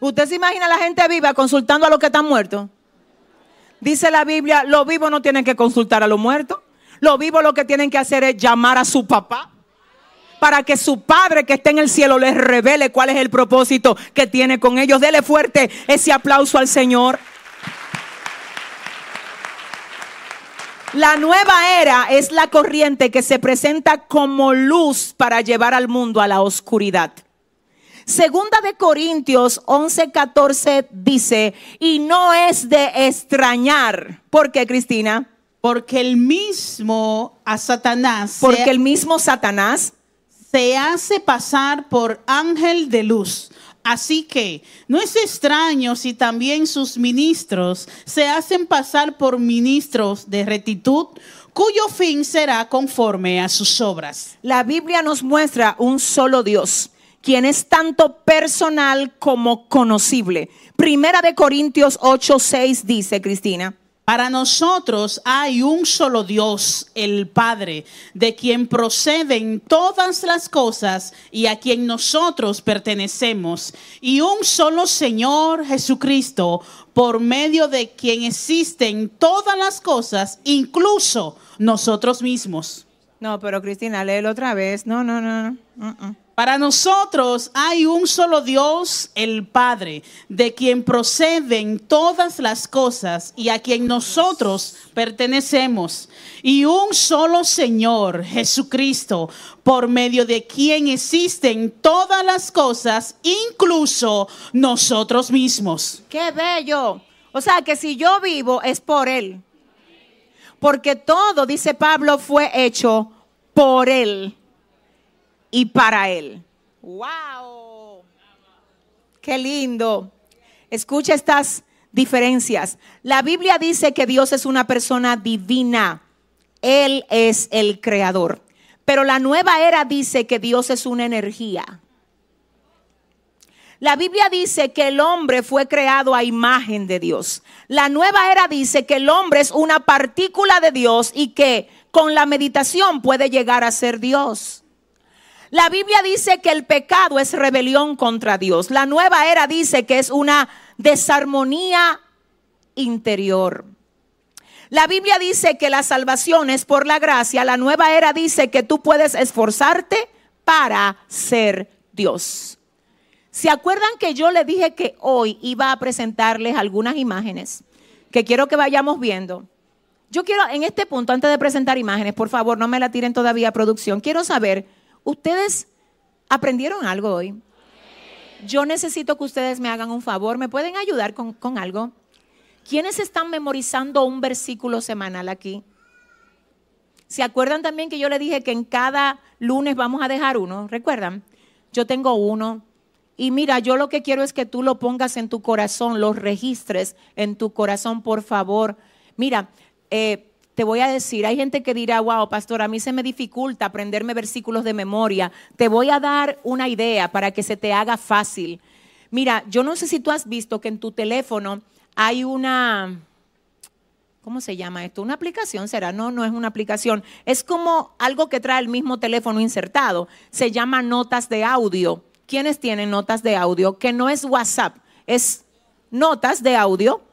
¿Usted se imagina a la gente viva consultando a los que están muertos? Dice la Biblia, los vivos no tienen que consultar a los muertos. Los vivos lo que tienen que hacer es llamar a su papá para que su Padre que está en el cielo les revele cuál es el propósito que tiene con ellos. Dele fuerte ese aplauso al Señor. La nueva era es la corriente que se presenta como luz para llevar al mundo a la oscuridad. Segunda de Corintios 11, 14 dice, y no es de extrañar. ¿Por qué, Cristina? Porque el mismo a Satanás. Porque el mismo Satanás se hace pasar por ángel de luz. Así que no es extraño si también sus ministros se hacen pasar por ministros de rectitud, cuyo fin será conforme a sus obras. La Biblia nos muestra un solo Dios quien es tanto personal como conocible. Primera de Corintios 8, 6 dice, Cristina. Para nosotros hay un solo Dios, el Padre, de quien proceden todas las cosas y a quien nosotros pertenecemos, y un solo Señor Jesucristo, por medio de quien existen todas las cosas, incluso nosotros mismos. No, pero Cristina, léelo otra vez. No, no, no, no. Para nosotros hay un solo Dios, el Padre, de quien proceden todas las cosas y a quien nosotros pertenecemos. Y un solo Señor, Jesucristo, por medio de quien existen todas las cosas, incluso nosotros mismos. ¡Qué bello! O sea que si yo vivo es por Él. Porque todo, dice Pablo, fue hecho por Él y para Él. ¡Wow! ¡Qué lindo! Escucha estas diferencias. La Biblia dice que Dios es una persona divina. Él es el creador. Pero la nueva era dice que Dios es una energía. La Biblia dice que el hombre fue creado a imagen de Dios. La nueva era dice que el hombre es una partícula de Dios y que con la meditación puede llegar a ser Dios. La Biblia dice que el pecado es rebelión contra Dios. La nueva era dice que es una desarmonía interior. La Biblia dice que la salvación es por la gracia. La nueva era dice que tú puedes esforzarte para ser Dios. ¿Se acuerdan que yo le dije que hoy iba a presentarles algunas imágenes que quiero que vayamos viendo? Yo quiero, en este punto, antes de presentar imágenes, por favor, no me la tiren todavía producción. Quiero saber ¿Ustedes aprendieron algo hoy? Yo necesito que ustedes me hagan un favor. ¿Me pueden ayudar con, algo? ¿Quiénes están memorizando un versículo semanal aquí? ¿Se acuerdan también que yo le dije que en cada lunes vamos a dejar uno? ¿Recuerdan? Yo tengo uno. Y mira, yo lo que quiero es que tú lo pongas en tu corazón, lo registres en tu corazón, por favor. Mira, eh, te voy a decir, hay gente que dirá, wow, pastor, a mí se me dificulta aprenderme versículos de memoria. Te voy a dar una idea para que se te haga fácil. Mira, yo no sé si tú has visto que en tu teléfono hay una, ¿cómo se llama esto? Una aplicación, será, no, no es una aplicación. Es como algo que trae el mismo teléfono insertado. Se llama notas de audio. ¿Quiénes tienen notas de audio? Que no es WhatsApp, es notas de audio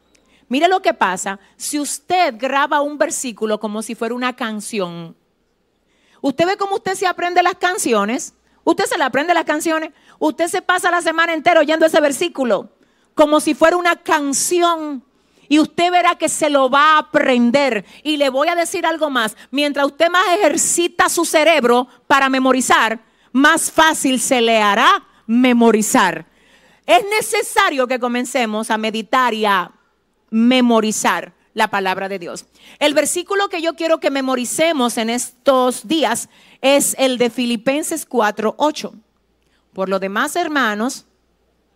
Mire lo que pasa si usted graba un versículo como si fuera una canción. Usted ve cómo usted se aprende las canciones. Usted se le aprende las canciones. Usted se pasa la semana entera oyendo ese versículo como si fuera una canción. Y usted verá que se lo va a aprender. Y le voy a decir algo más. Mientras usted más ejercita su cerebro para memorizar, más fácil se le hará memorizar. Es necesario que comencemos a meditar y a memorizar la palabra de Dios. El versículo que yo quiero que memoricemos en estos días es el de Filipenses 4:8. Por lo demás, hermanos,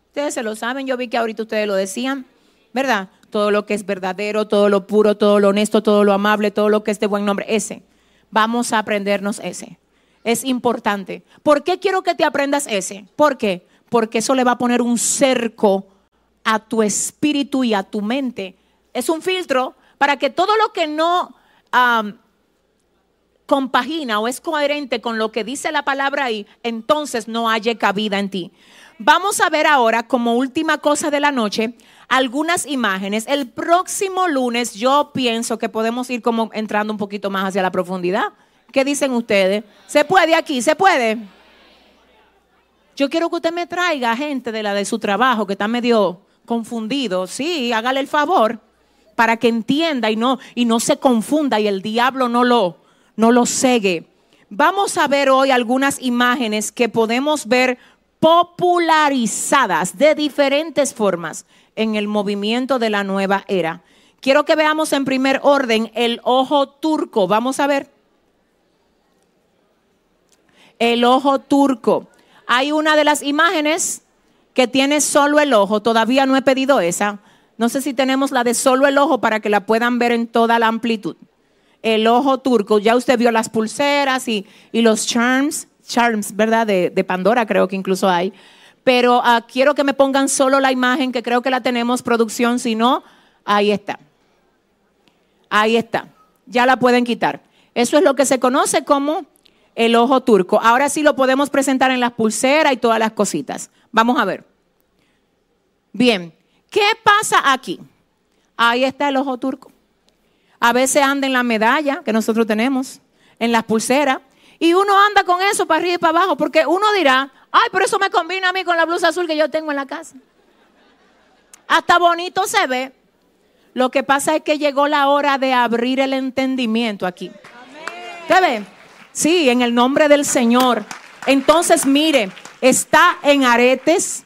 ustedes se lo saben, yo vi que ahorita ustedes lo decían, ¿verdad? Todo lo que es verdadero, todo lo puro, todo lo honesto, todo lo amable, todo lo que es de buen nombre, ese. Vamos a aprendernos ese. Es importante. ¿Por qué quiero que te aprendas ese? ¿Por qué? Porque eso le va a poner un cerco a tu espíritu y a tu mente. Es un filtro para que todo lo que no compagina o es coherente con lo que dice la palabra ahí, entonces no haya cabida en ti. Vamos a ver ahora como última cosa de la noche algunas imágenes. El próximo lunes yo pienso que podemos ir como entrando un poquito más hacia la profundidad. ¿Qué dicen ustedes? ¿Se puede aquí? ¿Se puede? Yo quiero que usted me traiga gente de la de su trabajo que está medio confundido, sí, hágale el favor para que entienda y no, y no se confunda y el diablo no lo, no lo cegue. Vamos a ver hoy algunas imágenes que podemos ver popularizadas de diferentes formas en el movimiento de la nueva era. Quiero que veamos en primer orden el ojo turco. Vamos a ver. El ojo turco. Hay una de las imágenes que tiene solo el ojo, todavía no he pedido esa. No sé si tenemos la de solo el ojo para que la puedan ver en toda la amplitud. El ojo turco, ya usted vio las pulseras y, los charms, charms, ¿verdad? De, Pandora creo que incluso hay. Pero ah, quiero que me pongan solo la imagen, que creo que la tenemos, producción, si no, ahí está. Ahí está. Ya la pueden quitar. Eso es lo que se conoce como el ojo turco. Ahora sí lo podemos presentar en las pulseras y todas las cositas. Vamos a ver. Bien, ¿qué pasa aquí? Ahí está el ojo turco. A veces anda en la medalla que nosotros tenemos, en las pulseras. Y uno anda con eso para arriba y para abajo, porque uno dirá, ay, pero eso me combina a mí con la blusa azul que yo tengo en la casa. Hasta bonito se ve. Lo que pasa es que llegó la hora de abrir el entendimiento aquí. ¿Usted ve? Sí, en el nombre del Señor. Entonces, mire, está en aretes,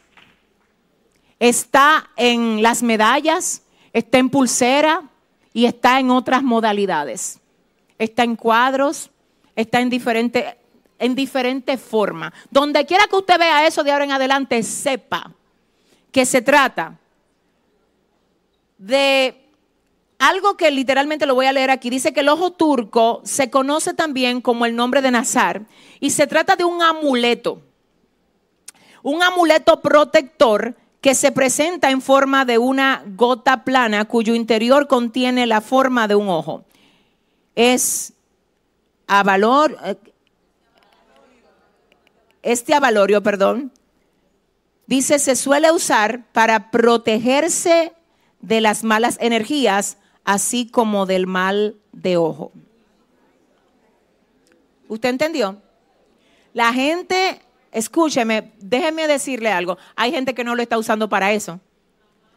está en las medallas, está en pulsera y está en otras modalidades. Está en cuadros, está en diferentes en diferente forma. Donde quiera que usted vea eso de ahora en adelante, sepa que se trata de algo que literalmente lo voy a leer aquí. Dice que el ojo turco se conoce también como el nombre de Nazar y se trata de un amuleto. Un amuleto protector que se presenta en forma de una gota plana cuyo interior contiene la forma de un ojo. Es a valor, este avalorio, perdón, dice se suele usar para protegerse de las malas energías, así como del mal de ojo. ¿Usted entendió? La gente escúcheme, déjeme decirle algo. Hay gente que no lo está usando para eso,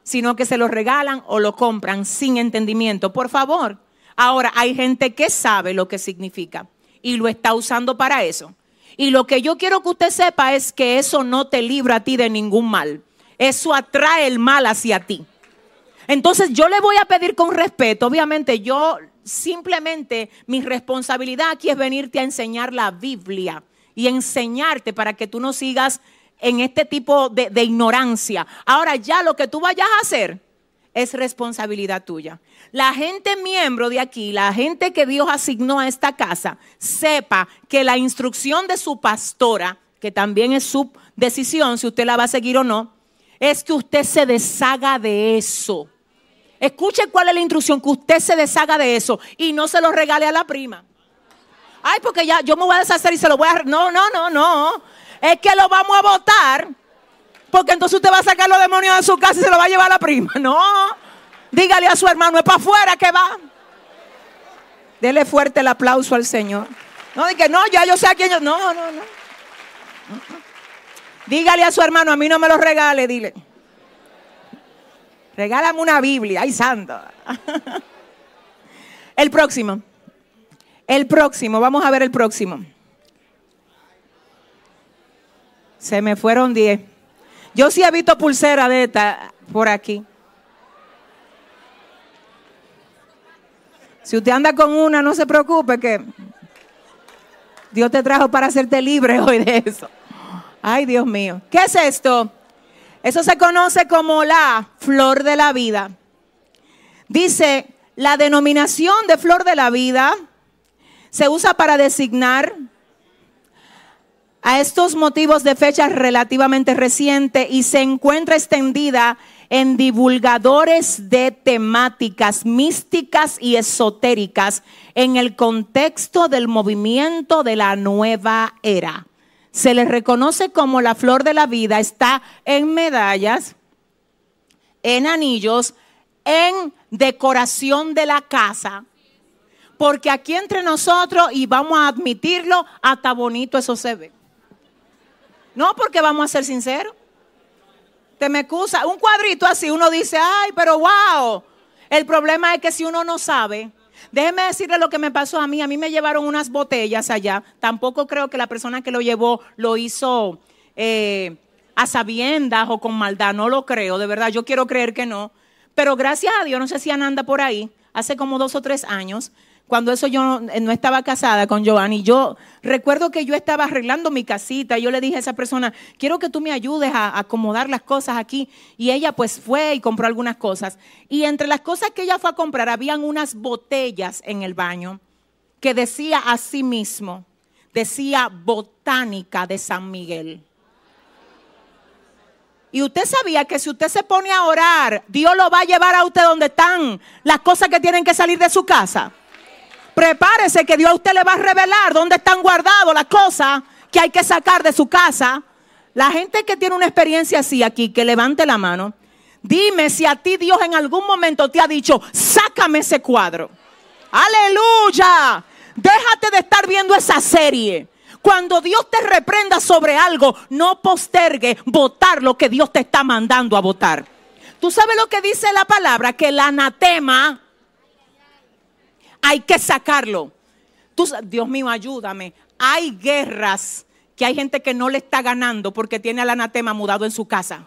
sino que se lo regalan o lo compran sin entendimiento. Por favor. Ahora, hay gente que sabe lo que significa y lo está usando para eso. Y lo que yo quiero que usted sepa es que eso no te libra a ti de ningún mal. Eso atrae el mal hacia ti. Entonces yo le voy a pedir con respeto, obviamente yo simplemente mi responsabilidad aquí es venirte a enseñar la Biblia y enseñarte para que tú no sigas en este tipo de, ignorancia. Ahora ya lo que tú vayas a hacer es responsabilidad tuya. La gente miembro de aquí, la gente que Dios asignó a esta casa, sepa que la instrucción de su pastora, que también es su decisión si usted la va a seguir o no, es que usted se deshaga de eso. Escuche cuál es la instrucción, que usted se deshaga de eso y no se lo regale a la prima. Ay, porque ya yo me voy a deshacer y se lo voy a... No, no, no, no. Es que lo vamos a votar. Porque entonces usted va a sacar los demonios de su casa y se lo va a llevar a la prima. No. Dígale a su hermano, es para afuera que va. Dele fuerte el aplauso al Señor. No, que no, ya yo sé a quién yo. No, no, no. Dígale a su hermano, a mí no me lo regale, dile. Regálame una Biblia, ay santo. El próximo. El próximo, vamos a ver el próximo. Se me fueron 10. Yo sí he visto pulsera de esta por aquí. Si usted anda con una, no se preocupe que Dios te trajo para hacerte libre hoy de eso. Ay, Dios mío. ¿Qué es esto? Eso se conoce como la flor de la vida. Dice, la denominación de flor de la vida se usa para designar a estos motivos de fecha relativamente reciente y se encuentra extendida en divulgadores de temáticas místicas y esotéricas en el contexto del movimiento de la nueva era. Se le reconoce como la flor de la vida, está en medallas, en anillos, en decoración de la casa, porque aquí entre nosotros, y vamos a admitirlo, hasta bonito eso se ve. No, porque vamos a ser sinceros. Te me excusa. Un cuadrito así, uno dice, ay, pero wow. El problema es que si uno no sabe, déjeme decirle lo que me pasó a mí. A mí me llevaron unas botellas allá. Tampoco creo que la persona que lo llevó lo hizo eh, a sabiendas o con maldad. No lo creo, de verdad. Yo quiero creer que no. Pero gracias a Dios, no sé si Ana anda por ahí, hace como dos o tres años, cuando eso yo no estaba casada con Giovanni, yo recuerdo que yo estaba arreglando mi casita y yo le dije a esa persona, quiero que tú me ayudes a acomodar las cosas aquí. Y ella pues fue y compró algunas cosas. Y entre las cosas que ella fue a comprar, habían unas botellas en el baño que decía así mismo, decía botánica de San Miguel. Y usted sabía que si usted se pone a orar, Dios lo va a llevar a usted donde están las cosas que tienen que salir de su casa. Prepárese que Dios a usted le va a revelar dónde están guardadas las cosas que hay que sacar de su casa. La gente que tiene una experiencia así aquí, que levante la mano. Dime si a ti Dios en algún momento te ha dicho, sácame ese cuadro. Aleluya. Déjate de estar viendo esa serie. Cuando Dios te reprenda sobre algo, no postergue votar lo que Dios te está mandando a votar. Tú sabes lo que dice la palabra, que el anatema hay que sacarlo. Dios mío, ayúdame. Hay guerras que hay gente que no le está ganando porque tiene al anatema mudado en su casa.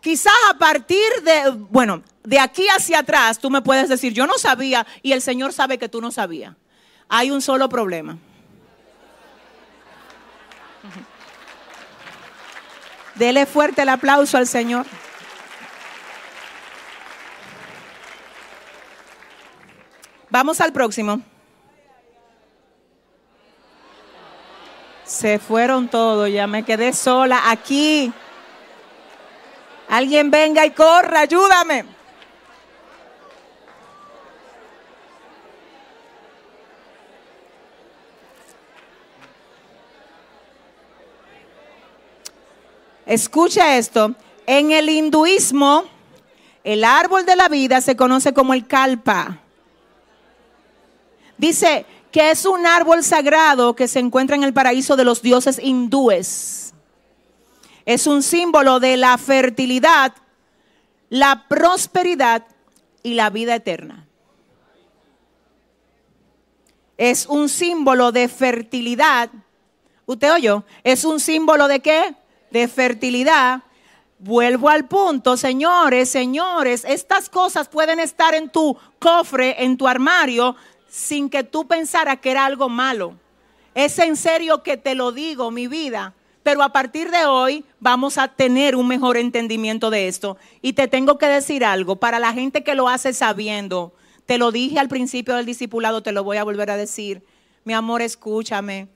Quizás a partir de, bueno, de aquí hacia atrás tú me puedes decir, yo no sabía y el Señor sabe que tú no sabías. Hay un solo problema. Dele fuerte el aplauso al Señor. Vamos al próximo. Se fueron todos, ya me quedé sola aquí. Alguien venga y corra, ayúdame. Escucha esto. En el hinduismo, el árbol de la vida se conoce como el kalpa. Dice, que es un árbol sagrado que se encuentra en el paraíso de los dioses hindúes. Es un símbolo de la fertilidad, la prosperidad y la vida eterna. Es un símbolo de fertilidad. ¿Usted oyó? Es un símbolo de qué? De fertilidad. Vuelvo al punto, señores, señores, estas cosas pueden estar en tu cofre, en tu armario, sin que tú pensaras que era algo malo. Es en serio que te lo digo, mi vida. Pero a partir de hoy vamos a tener un mejor entendimiento de esto. Y te tengo que decir algo, para la gente que lo hace sabiendo, te lo dije al principio del discipulado, te lo voy a volver a decir. Mi amor, escúchame.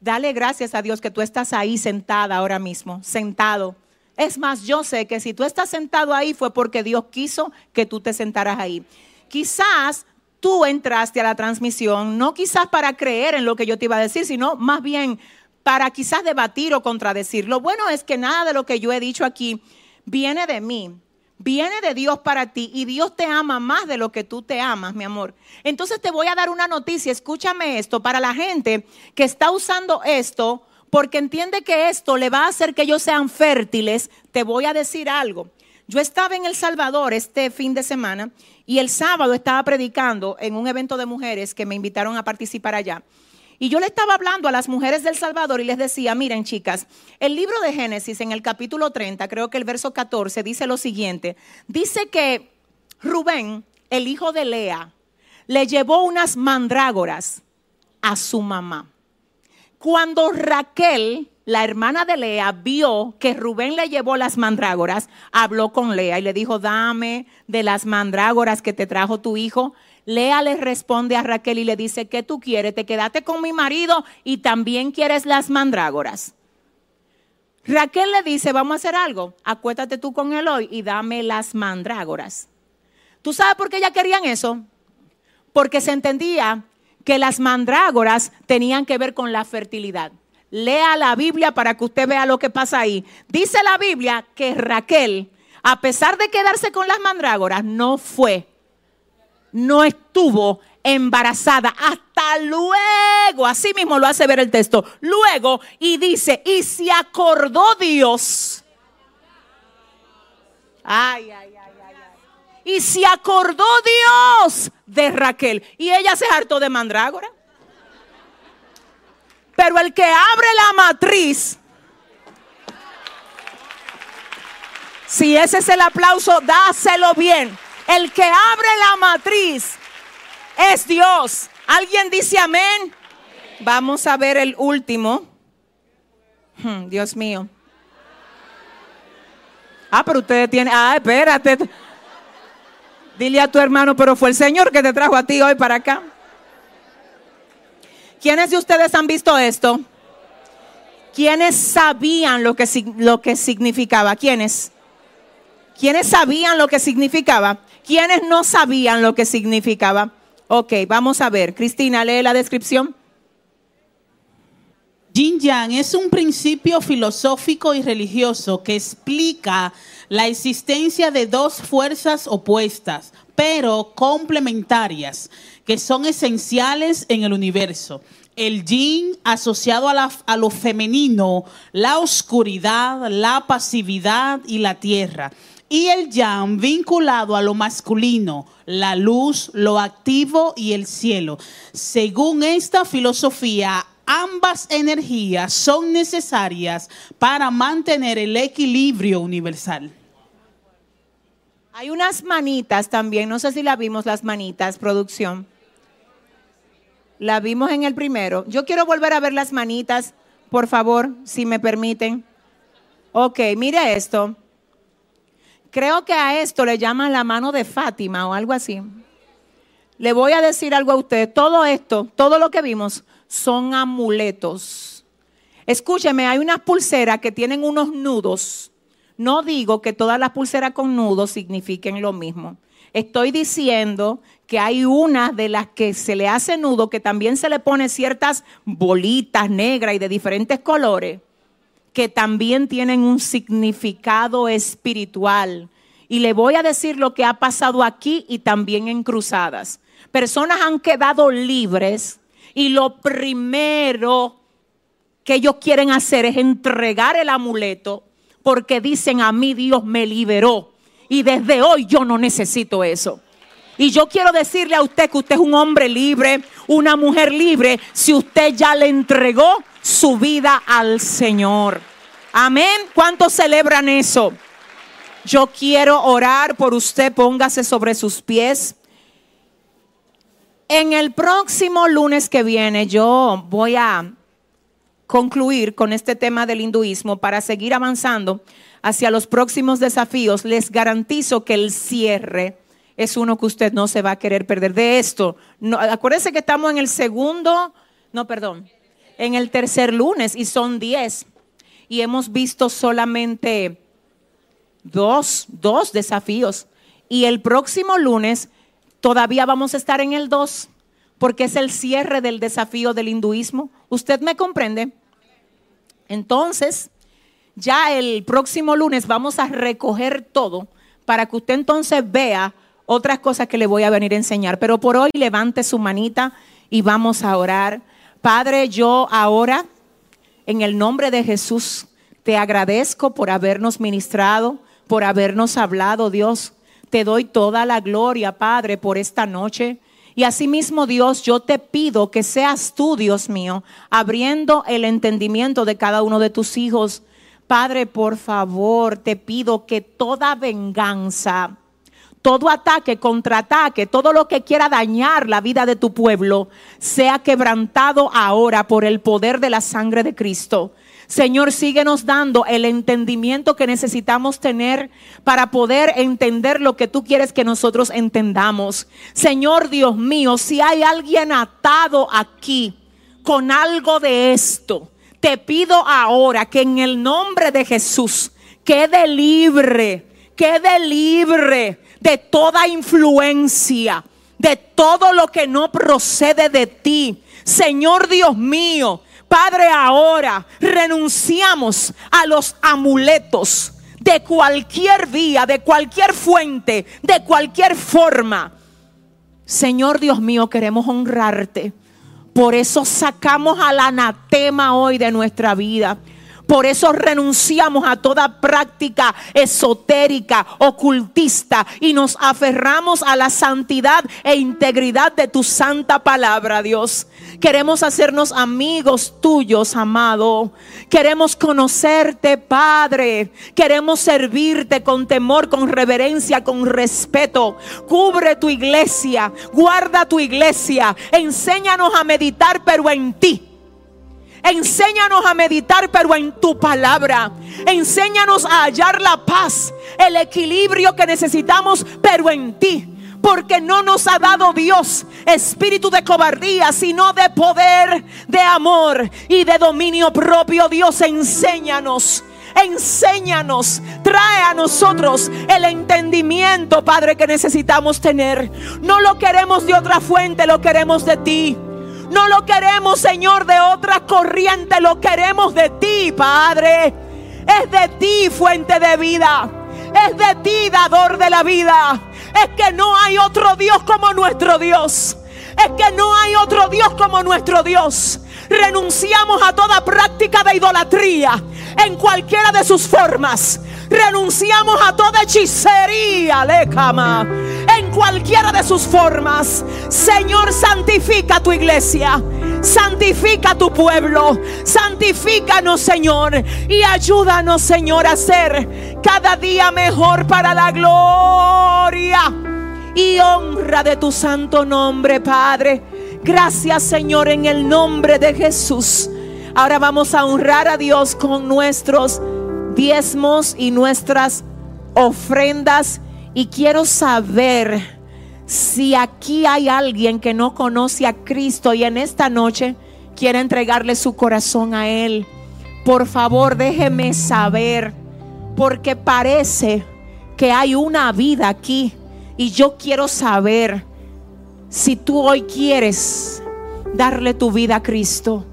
Dale gracias a Dios que tú estás ahí sentada ahora mismo, sentado. Es más, yo sé que si tú estás sentado ahí fue porque Dios quiso que tú te sentaras ahí. Quizás tú entraste a la transmisión, no quizás para creer en lo que yo te iba a decir, sino más bien para quizás debatir o contradecir. Lo bueno es que nada de lo que yo he dicho aquí viene de mí, viene de Dios para ti y Dios te ama más de lo que tú te amas, mi amor. Entonces te voy a dar una noticia, escúchame esto, para la gente que está usando esto porque entiende que esto le va a hacer que ellos sean fértiles, te voy a decir algo. Yo estaba en El Salvador este fin de semana y el sábado estaba predicando en un evento de mujeres que me invitaron a participar allá. Y yo le estaba hablando a las mujeres del Salvador y les decía, miren chicas, el libro de Génesis en el capítulo 30, creo que el verso 14, dice lo siguiente. Dice que Rubén, el hijo de Lea, le llevó unas mandrágoras a su mamá. Cuando Raquel la hermana de Lea vio que Rubén le llevó las mandrágoras, habló con Lea y le dijo, dame de las mandrágoras que te trajo tu hijo. Lea le responde a Raquel y le dice, ¿qué tú quieres? Te quedaste con mi marido y también quieres las mandrágoras. Raquel le dice, vamos a hacer algo, acuéstate tú con él hoy y dame las mandrágoras. ¿Tú sabes por qué ella querían eso? Porque se entendía que las mandrágoras tenían que ver con la fertilidad. Lea la Biblia para que usted vea lo que pasa ahí. Dice la Biblia que Raquel, a pesar de quedarse con las mandrágoras, no fue, no estuvo embarazada hasta luego. Así mismo lo hace ver el texto. Luego, y dice, y se acordó Dios. Ay, ay, ay, ay, ay. Y se acordó Dios de Raquel. Y ella se hartó de mandrágora. Pero el que abre la matriz, si ese es el aplauso, dáselo bien. El que abre la matriz es Dios. ¿Alguien dice amén? Vamos a ver el último. Hmm, Dios mío. Ah, pero ustedes tienen. Ah, espérate. Dile a tu hermano, pero fue el Señor que te trajo a ti hoy para acá. ¿Quiénes de ustedes han visto esto? ¿Quiénes sabían lo que, lo que significaba? ¿Quiénes? ¿Quiénes sabían lo que significaba? ¿Quiénes no sabían lo que significaba? Ok, vamos a ver. Cristina, lee la descripción. Yin Yang es un principio filosófico y religioso que explica la existencia de dos fuerzas opuestas, pero complementarias, que son esenciales en el universo. El yin asociado a, la- a lo femenino, la oscuridad, la pasividad y la tierra. Y el yang vinculado a lo masculino, la luz, lo activo y el cielo. Según esta filosofía, ambas energías son necesarias para mantener el equilibrio universal. Hay unas manitas también, no sé si la vimos las manitas, producción. La vimos en el primero. Yo quiero volver a ver las manitas, por favor, si me permiten. Ok, mire esto. Creo que a esto le llaman la mano de Fátima o algo así. Le voy a decir algo a usted. Todo esto, todo lo que vimos, son amuletos. Escúcheme, hay unas pulseras que tienen unos nudos. No digo que todas las pulseras con nudos signifiquen lo mismo. Estoy diciendo que hay una de las que se le hace nudo, que también se le pone ciertas bolitas negras y de diferentes colores, que también tienen un significado espiritual. Y le voy a decir lo que ha pasado aquí y también en cruzadas. Personas han quedado libres y lo primero que ellos quieren hacer es entregar el amuleto porque dicen a mí Dios me liberó y desde hoy yo no necesito eso. Y yo quiero decirle a usted que usted es un hombre libre, una mujer libre, si usted ya le entregó su vida al Señor. Amén. ¿Cuántos celebran eso? Yo quiero orar por usted, póngase sobre sus pies. En el próximo lunes que viene yo voy a concluir con este tema del hinduismo para seguir avanzando hacia los próximos desafíos. Les garantizo que el cierre es uno que usted no se va a querer perder de esto. No, acuérdense que estamos en el segundo, no, perdón, en el tercer lunes y son diez. Y hemos visto solamente dos, dos desafíos. Y el próximo lunes todavía vamos a estar en el dos, porque es el cierre del desafío del hinduismo. ¿Usted me comprende? Entonces, ya el próximo lunes vamos a recoger todo para que usted entonces vea otras cosas que le voy a venir a enseñar. Pero por hoy levante su manita y vamos a orar. Padre, yo ahora, en el nombre de Jesús, te agradezco por habernos ministrado, por habernos hablado, Dios. Te doy toda la gloria, Padre, por esta noche. Y asimismo, Dios, yo te pido que seas tú, Dios mío, abriendo el entendimiento de cada uno de tus hijos. Padre, por favor, te pido que toda venganza, todo ataque, contraataque, todo lo que quiera dañar la vida de tu pueblo, sea quebrantado ahora por el poder de la sangre de Cristo. Señor, síguenos dando el entendimiento que necesitamos tener para poder entender lo que tú quieres que nosotros entendamos. Señor Dios mío, si hay alguien atado aquí con algo de esto, te pido ahora que en el nombre de Jesús quede libre, quede libre de toda influencia, de todo lo que no procede de ti. Señor Dios mío, Padre, ahora renunciamos a los amuletos de cualquier vía, de cualquier fuente, de cualquier forma. Señor Dios mío, queremos honrarte. Por eso sacamos al anatema hoy de nuestra vida. Por eso renunciamos a toda práctica esotérica, ocultista y nos aferramos a la santidad e integridad de tu santa palabra, Dios. Queremos hacernos amigos tuyos, amado. Queremos conocerte, Padre. Queremos servirte con temor, con reverencia, con respeto. Cubre tu iglesia, guarda tu iglesia. Enséñanos a meditar, pero en ti. Enséñanos a meditar, pero en tu palabra. Enséñanos a hallar la paz, el equilibrio que necesitamos, pero en ti. Porque no nos ha dado Dios espíritu de cobardía, sino de poder, de amor y de dominio propio. Dios, enséñanos. Enséñanos, trae a nosotros el entendimiento, Padre, que necesitamos tener. No lo queremos de otra fuente, lo queremos de ti. No lo queremos, Señor, de otras corrientes. Lo queremos de ti, Padre. Es de ti, fuente de vida. Es de ti, dador de la vida. Es que no hay otro Dios como nuestro Dios. Es que no hay otro Dios como nuestro Dios. Renunciamos a toda práctica de idolatría en cualquiera de sus formas. Renunciamos a toda hechicería, lecama, en cualquiera de sus formas. Señor, santifica tu iglesia. Santifica tu pueblo. Santifícanos, Señor. Y ayúdanos, Señor, a ser cada día mejor para la gloria y honra de tu santo nombre, Padre. Gracias, Señor, en el nombre de Jesús. Ahora vamos a honrar a Dios con nuestros diezmos y nuestras ofrendas. Y quiero saber si aquí hay alguien que no conoce a Cristo y en esta noche quiere entregarle su corazón a Él. Por favor, déjeme saber, porque parece que hay una vida aquí. Y yo quiero saber si tú hoy quieres darle tu vida a Cristo.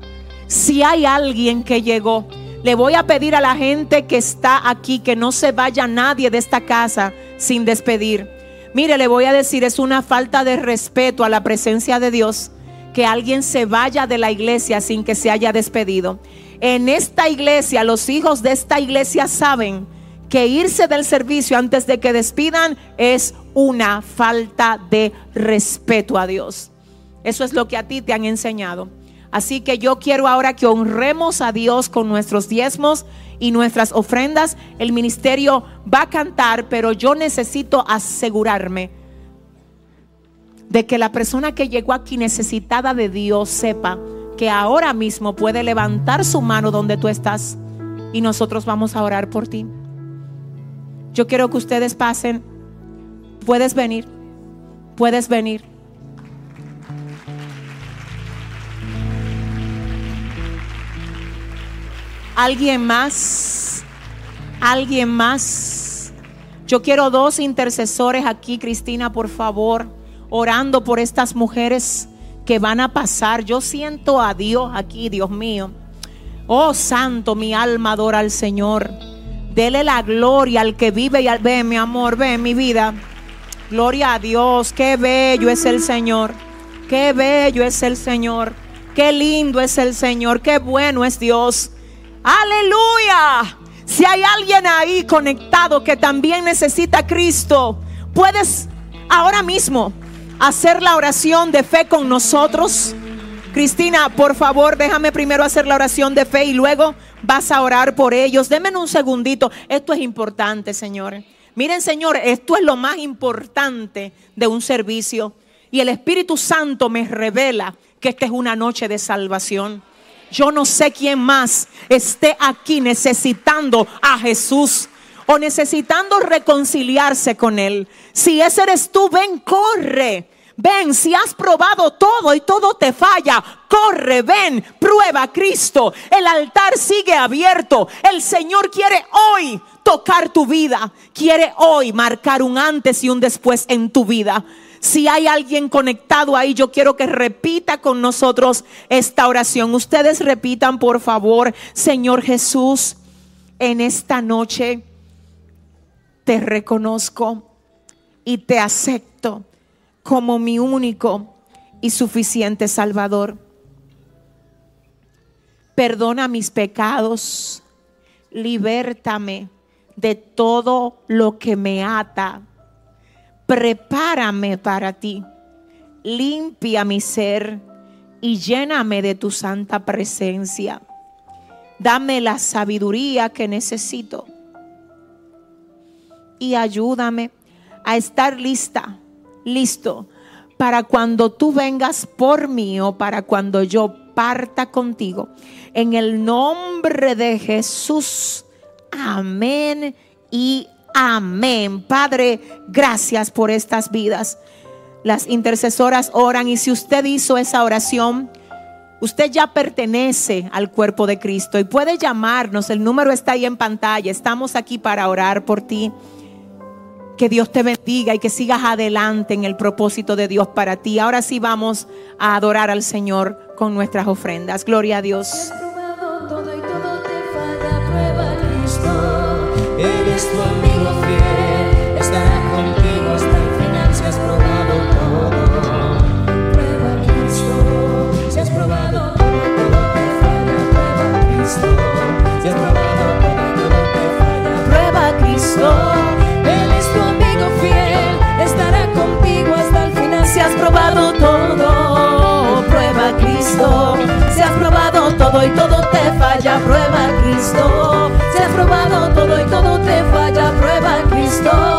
Si hay alguien que llegó, le voy a pedir a la gente que está aquí que no se vaya nadie de esta casa sin despedir. Mire, le voy a decir, es una falta de respeto a la presencia de Dios que alguien se vaya de la iglesia sin que se haya despedido. En esta iglesia, los hijos de esta iglesia saben que irse del servicio antes de que despidan es una falta de respeto a Dios. Eso es lo que a ti te han enseñado. Así que yo quiero ahora que honremos a Dios con nuestros diezmos y nuestras ofrendas. El ministerio va a cantar, pero yo necesito asegurarme de que la persona que llegó aquí necesitada de Dios sepa que ahora mismo puede levantar su mano donde tú estás y nosotros vamos a orar por ti. Yo quiero que ustedes pasen. Puedes venir. Puedes venir. ¿Alguien más? ¿Alguien más? Yo quiero dos intercesores aquí, Cristina, por favor, orando por estas mujeres que van a pasar. Yo siento a Dios aquí, Dios mío. Oh, santo, mi alma adora al Señor. Dele la gloria al que vive y al ve, mi amor, ve mi vida. Gloria a Dios, qué bello es el Señor. Qué bello es el Señor. Qué lindo es el Señor. Qué bueno es Dios. Aleluya. Si hay alguien ahí conectado que también necesita Cristo, puedes ahora mismo hacer la oración de fe con nosotros. Cristina, por favor, déjame primero hacer la oración de fe y luego vas a orar por ellos. Denme un segundito. Esto es importante, Señor. Miren, Señor, esto es lo más importante de un servicio. Y el Espíritu Santo me revela que esta es una noche de salvación. Yo no sé quién más esté aquí necesitando a Jesús o necesitando reconciliarse con Él. Si ese eres tú, ven, corre. Ven, si has probado todo y todo te falla, corre, ven, prueba a Cristo. El altar sigue abierto. El Señor quiere hoy tocar tu vida. Quiere hoy marcar un antes y un después en tu vida. Si hay alguien conectado ahí, yo quiero que repita con nosotros esta oración. Ustedes repitan, por favor, Señor Jesús, en esta noche te reconozco y te acepto como mi único y suficiente Salvador. Perdona mis pecados, libértame de todo lo que me ata prepárame para ti, limpia mi ser y lléname de tu santa presencia. Dame la sabiduría que necesito y ayúdame a estar lista, listo, para cuando tú vengas por mí o para cuando yo parta contigo. En el nombre de Jesús. Amén y Amén. Padre, gracias por estas vidas. Las intercesoras oran y si usted hizo esa oración, usted ya pertenece al cuerpo de Cristo y puede llamarnos. El número está ahí en pantalla. Estamos aquí para orar por ti. Que Dios te bendiga y que sigas adelante en el propósito de Dios para ti. Ahora sí vamos a adorar al Señor con nuestras ofrendas. Gloria a Dios. Cristo. Si has probado todo y todo te falla, prueba Cristo. Si has probado todo y todo te falla, prueba Cristo.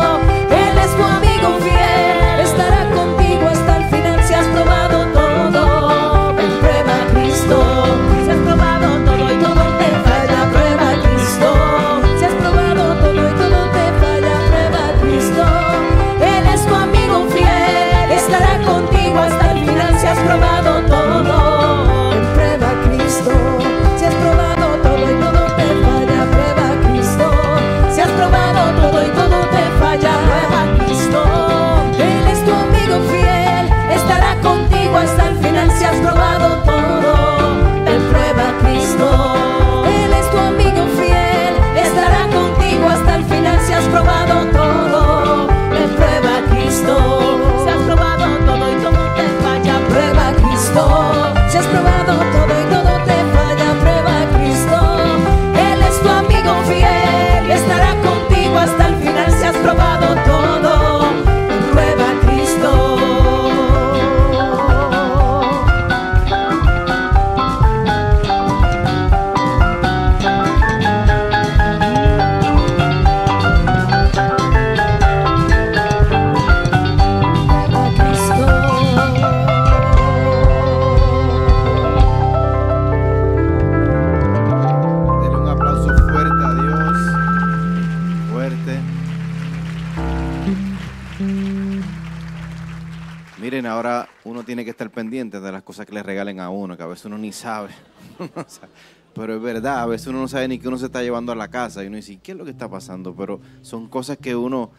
Tiene que estar pendiente de las cosas que le regalen a uno, que a veces uno ni sabe. Pero es verdad, a veces uno no sabe ni qué uno se está llevando a la casa y uno dice, ¿qué es lo que está pasando? Pero son cosas que uno,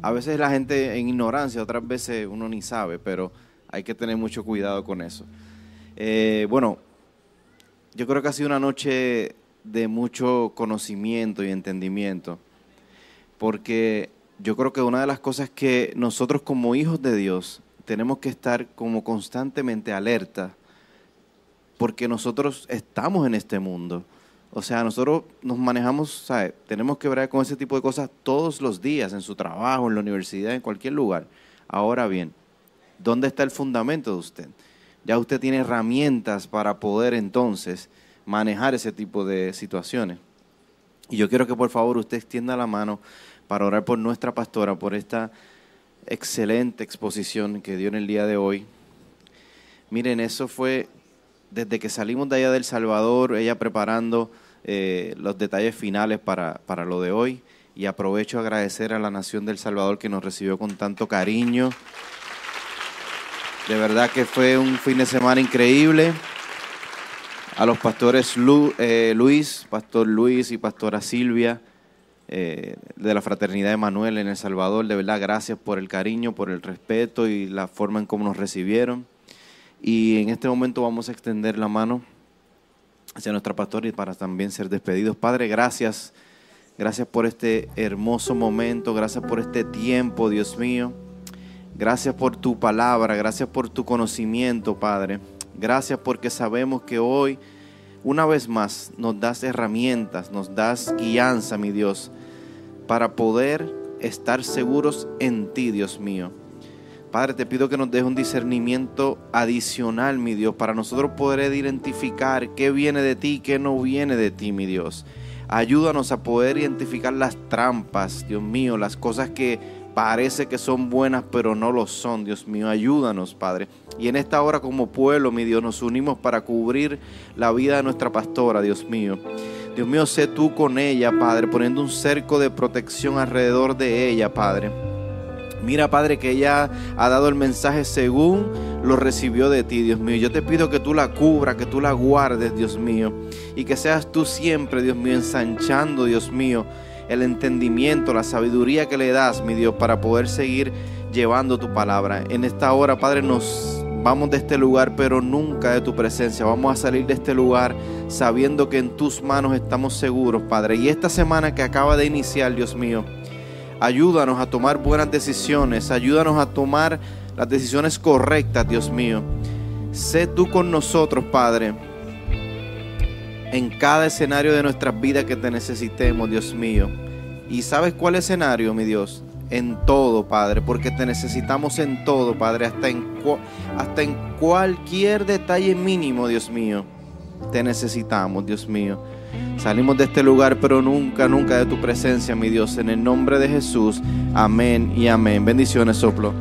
a veces la gente en ignorancia, otras veces uno ni sabe, pero hay que tener mucho cuidado con eso. Eh, bueno, yo creo que ha sido una noche de mucho conocimiento y entendimiento, porque yo creo que una de las cosas que nosotros como hijos de Dios tenemos que estar como constantemente alerta, porque nosotros estamos en este mundo. O sea, nosotros nos manejamos, ¿sabe? tenemos que ver con ese tipo de cosas todos los días, en su trabajo, en la universidad, en cualquier lugar. Ahora bien, ¿dónde está el fundamento de usted? Ya usted tiene herramientas para poder entonces manejar ese tipo de situaciones. Y yo quiero que por favor usted extienda la mano para orar por nuestra pastora, por esta excelente exposición que dio en el día de hoy. Miren, eso fue desde que salimos de allá del Salvador, ella preparando eh, los detalles finales para, para lo de hoy. Y aprovecho a agradecer a la Nación del Salvador que nos recibió con tanto cariño. De verdad que fue un fin de semana increíble. A los pastores eh, Luis, Pastor Luis y Pastora Silvia eh, de la Fraternidad de Manuel en El Salvador, de verdad gracias por el cariño, por el respeto y la forma en cómo nos recibieron. Y en este momento vamos a extender la mano hacia nuestra pastora y para también ser despedidos. Padre, gracias. Gracias por este hermoso momento, gracias por este tiempo, Dios mío. Gracias por tu palabra, gracias por tu conocimiento, Padre. Gracias porque sabemos que hoy, una vez más, nos das herramientas, nos das guianza, mi Dios, para poder estar seguros en ti, Dios mío. Padre, te pido que nos dejes un discernimiento adicional, mi Dios, para nosotros poder identificar qué viene de ti y qué no viene de ti, mi Dios. Ayúdanos a poder identificar las trampas, Dios mío, las cosas que parece que son buenas, pero no lo son, Dios mío. Ayúdanos, Padre. Y en esta hora como pueblo, mi Dios, nos unimos para cubrir la vida de nuestra pastora, Dios mío. Dios mío, sé tú con ella, Padre, poniendo un cerco de protección alrededor de ella, Padre. Mira, Padre, que ella ha dado el mensaje según lo recibió de ti, Dios mío. Yo te pido que tú la cubras, que tú la guardes, Dios mío. Y que seas tú siempre, Dios mío, ensanchando, Dios mío, el entendimiento, la sabiduría que le das, mi Dios, para poder seguir llevando tu palabra. En esta hora, Padre, nos vamos de este lugar, pero nunca de tu presencia. Vamos a salir de este lugar sabiendo que en tus manos estamos seguros, Padre. Y esta semana que acaba de iniciar, Dios mío, ayúdanos a tomar buenas decisiones, ayúdanos a tomar las decisiones correctas, Dios mío. Sé tú con nosotros, Padre, en cada escenario de nuestras vidas que te necesitemos, Dios mío. ¿Y sabes cuál escenario, mi Dios? En todo, Padre, porque te necesitamos en todo, Padre, hasta en, hasta en cualquier detalle mínimo, Dios mío. Te necesitamos, Dios mío. Salimos de este lugar, pero nunca, nunca de tu presencia, mi Dios. En el nombre de Jesús. Amén y amén. Bendiciones, soplo.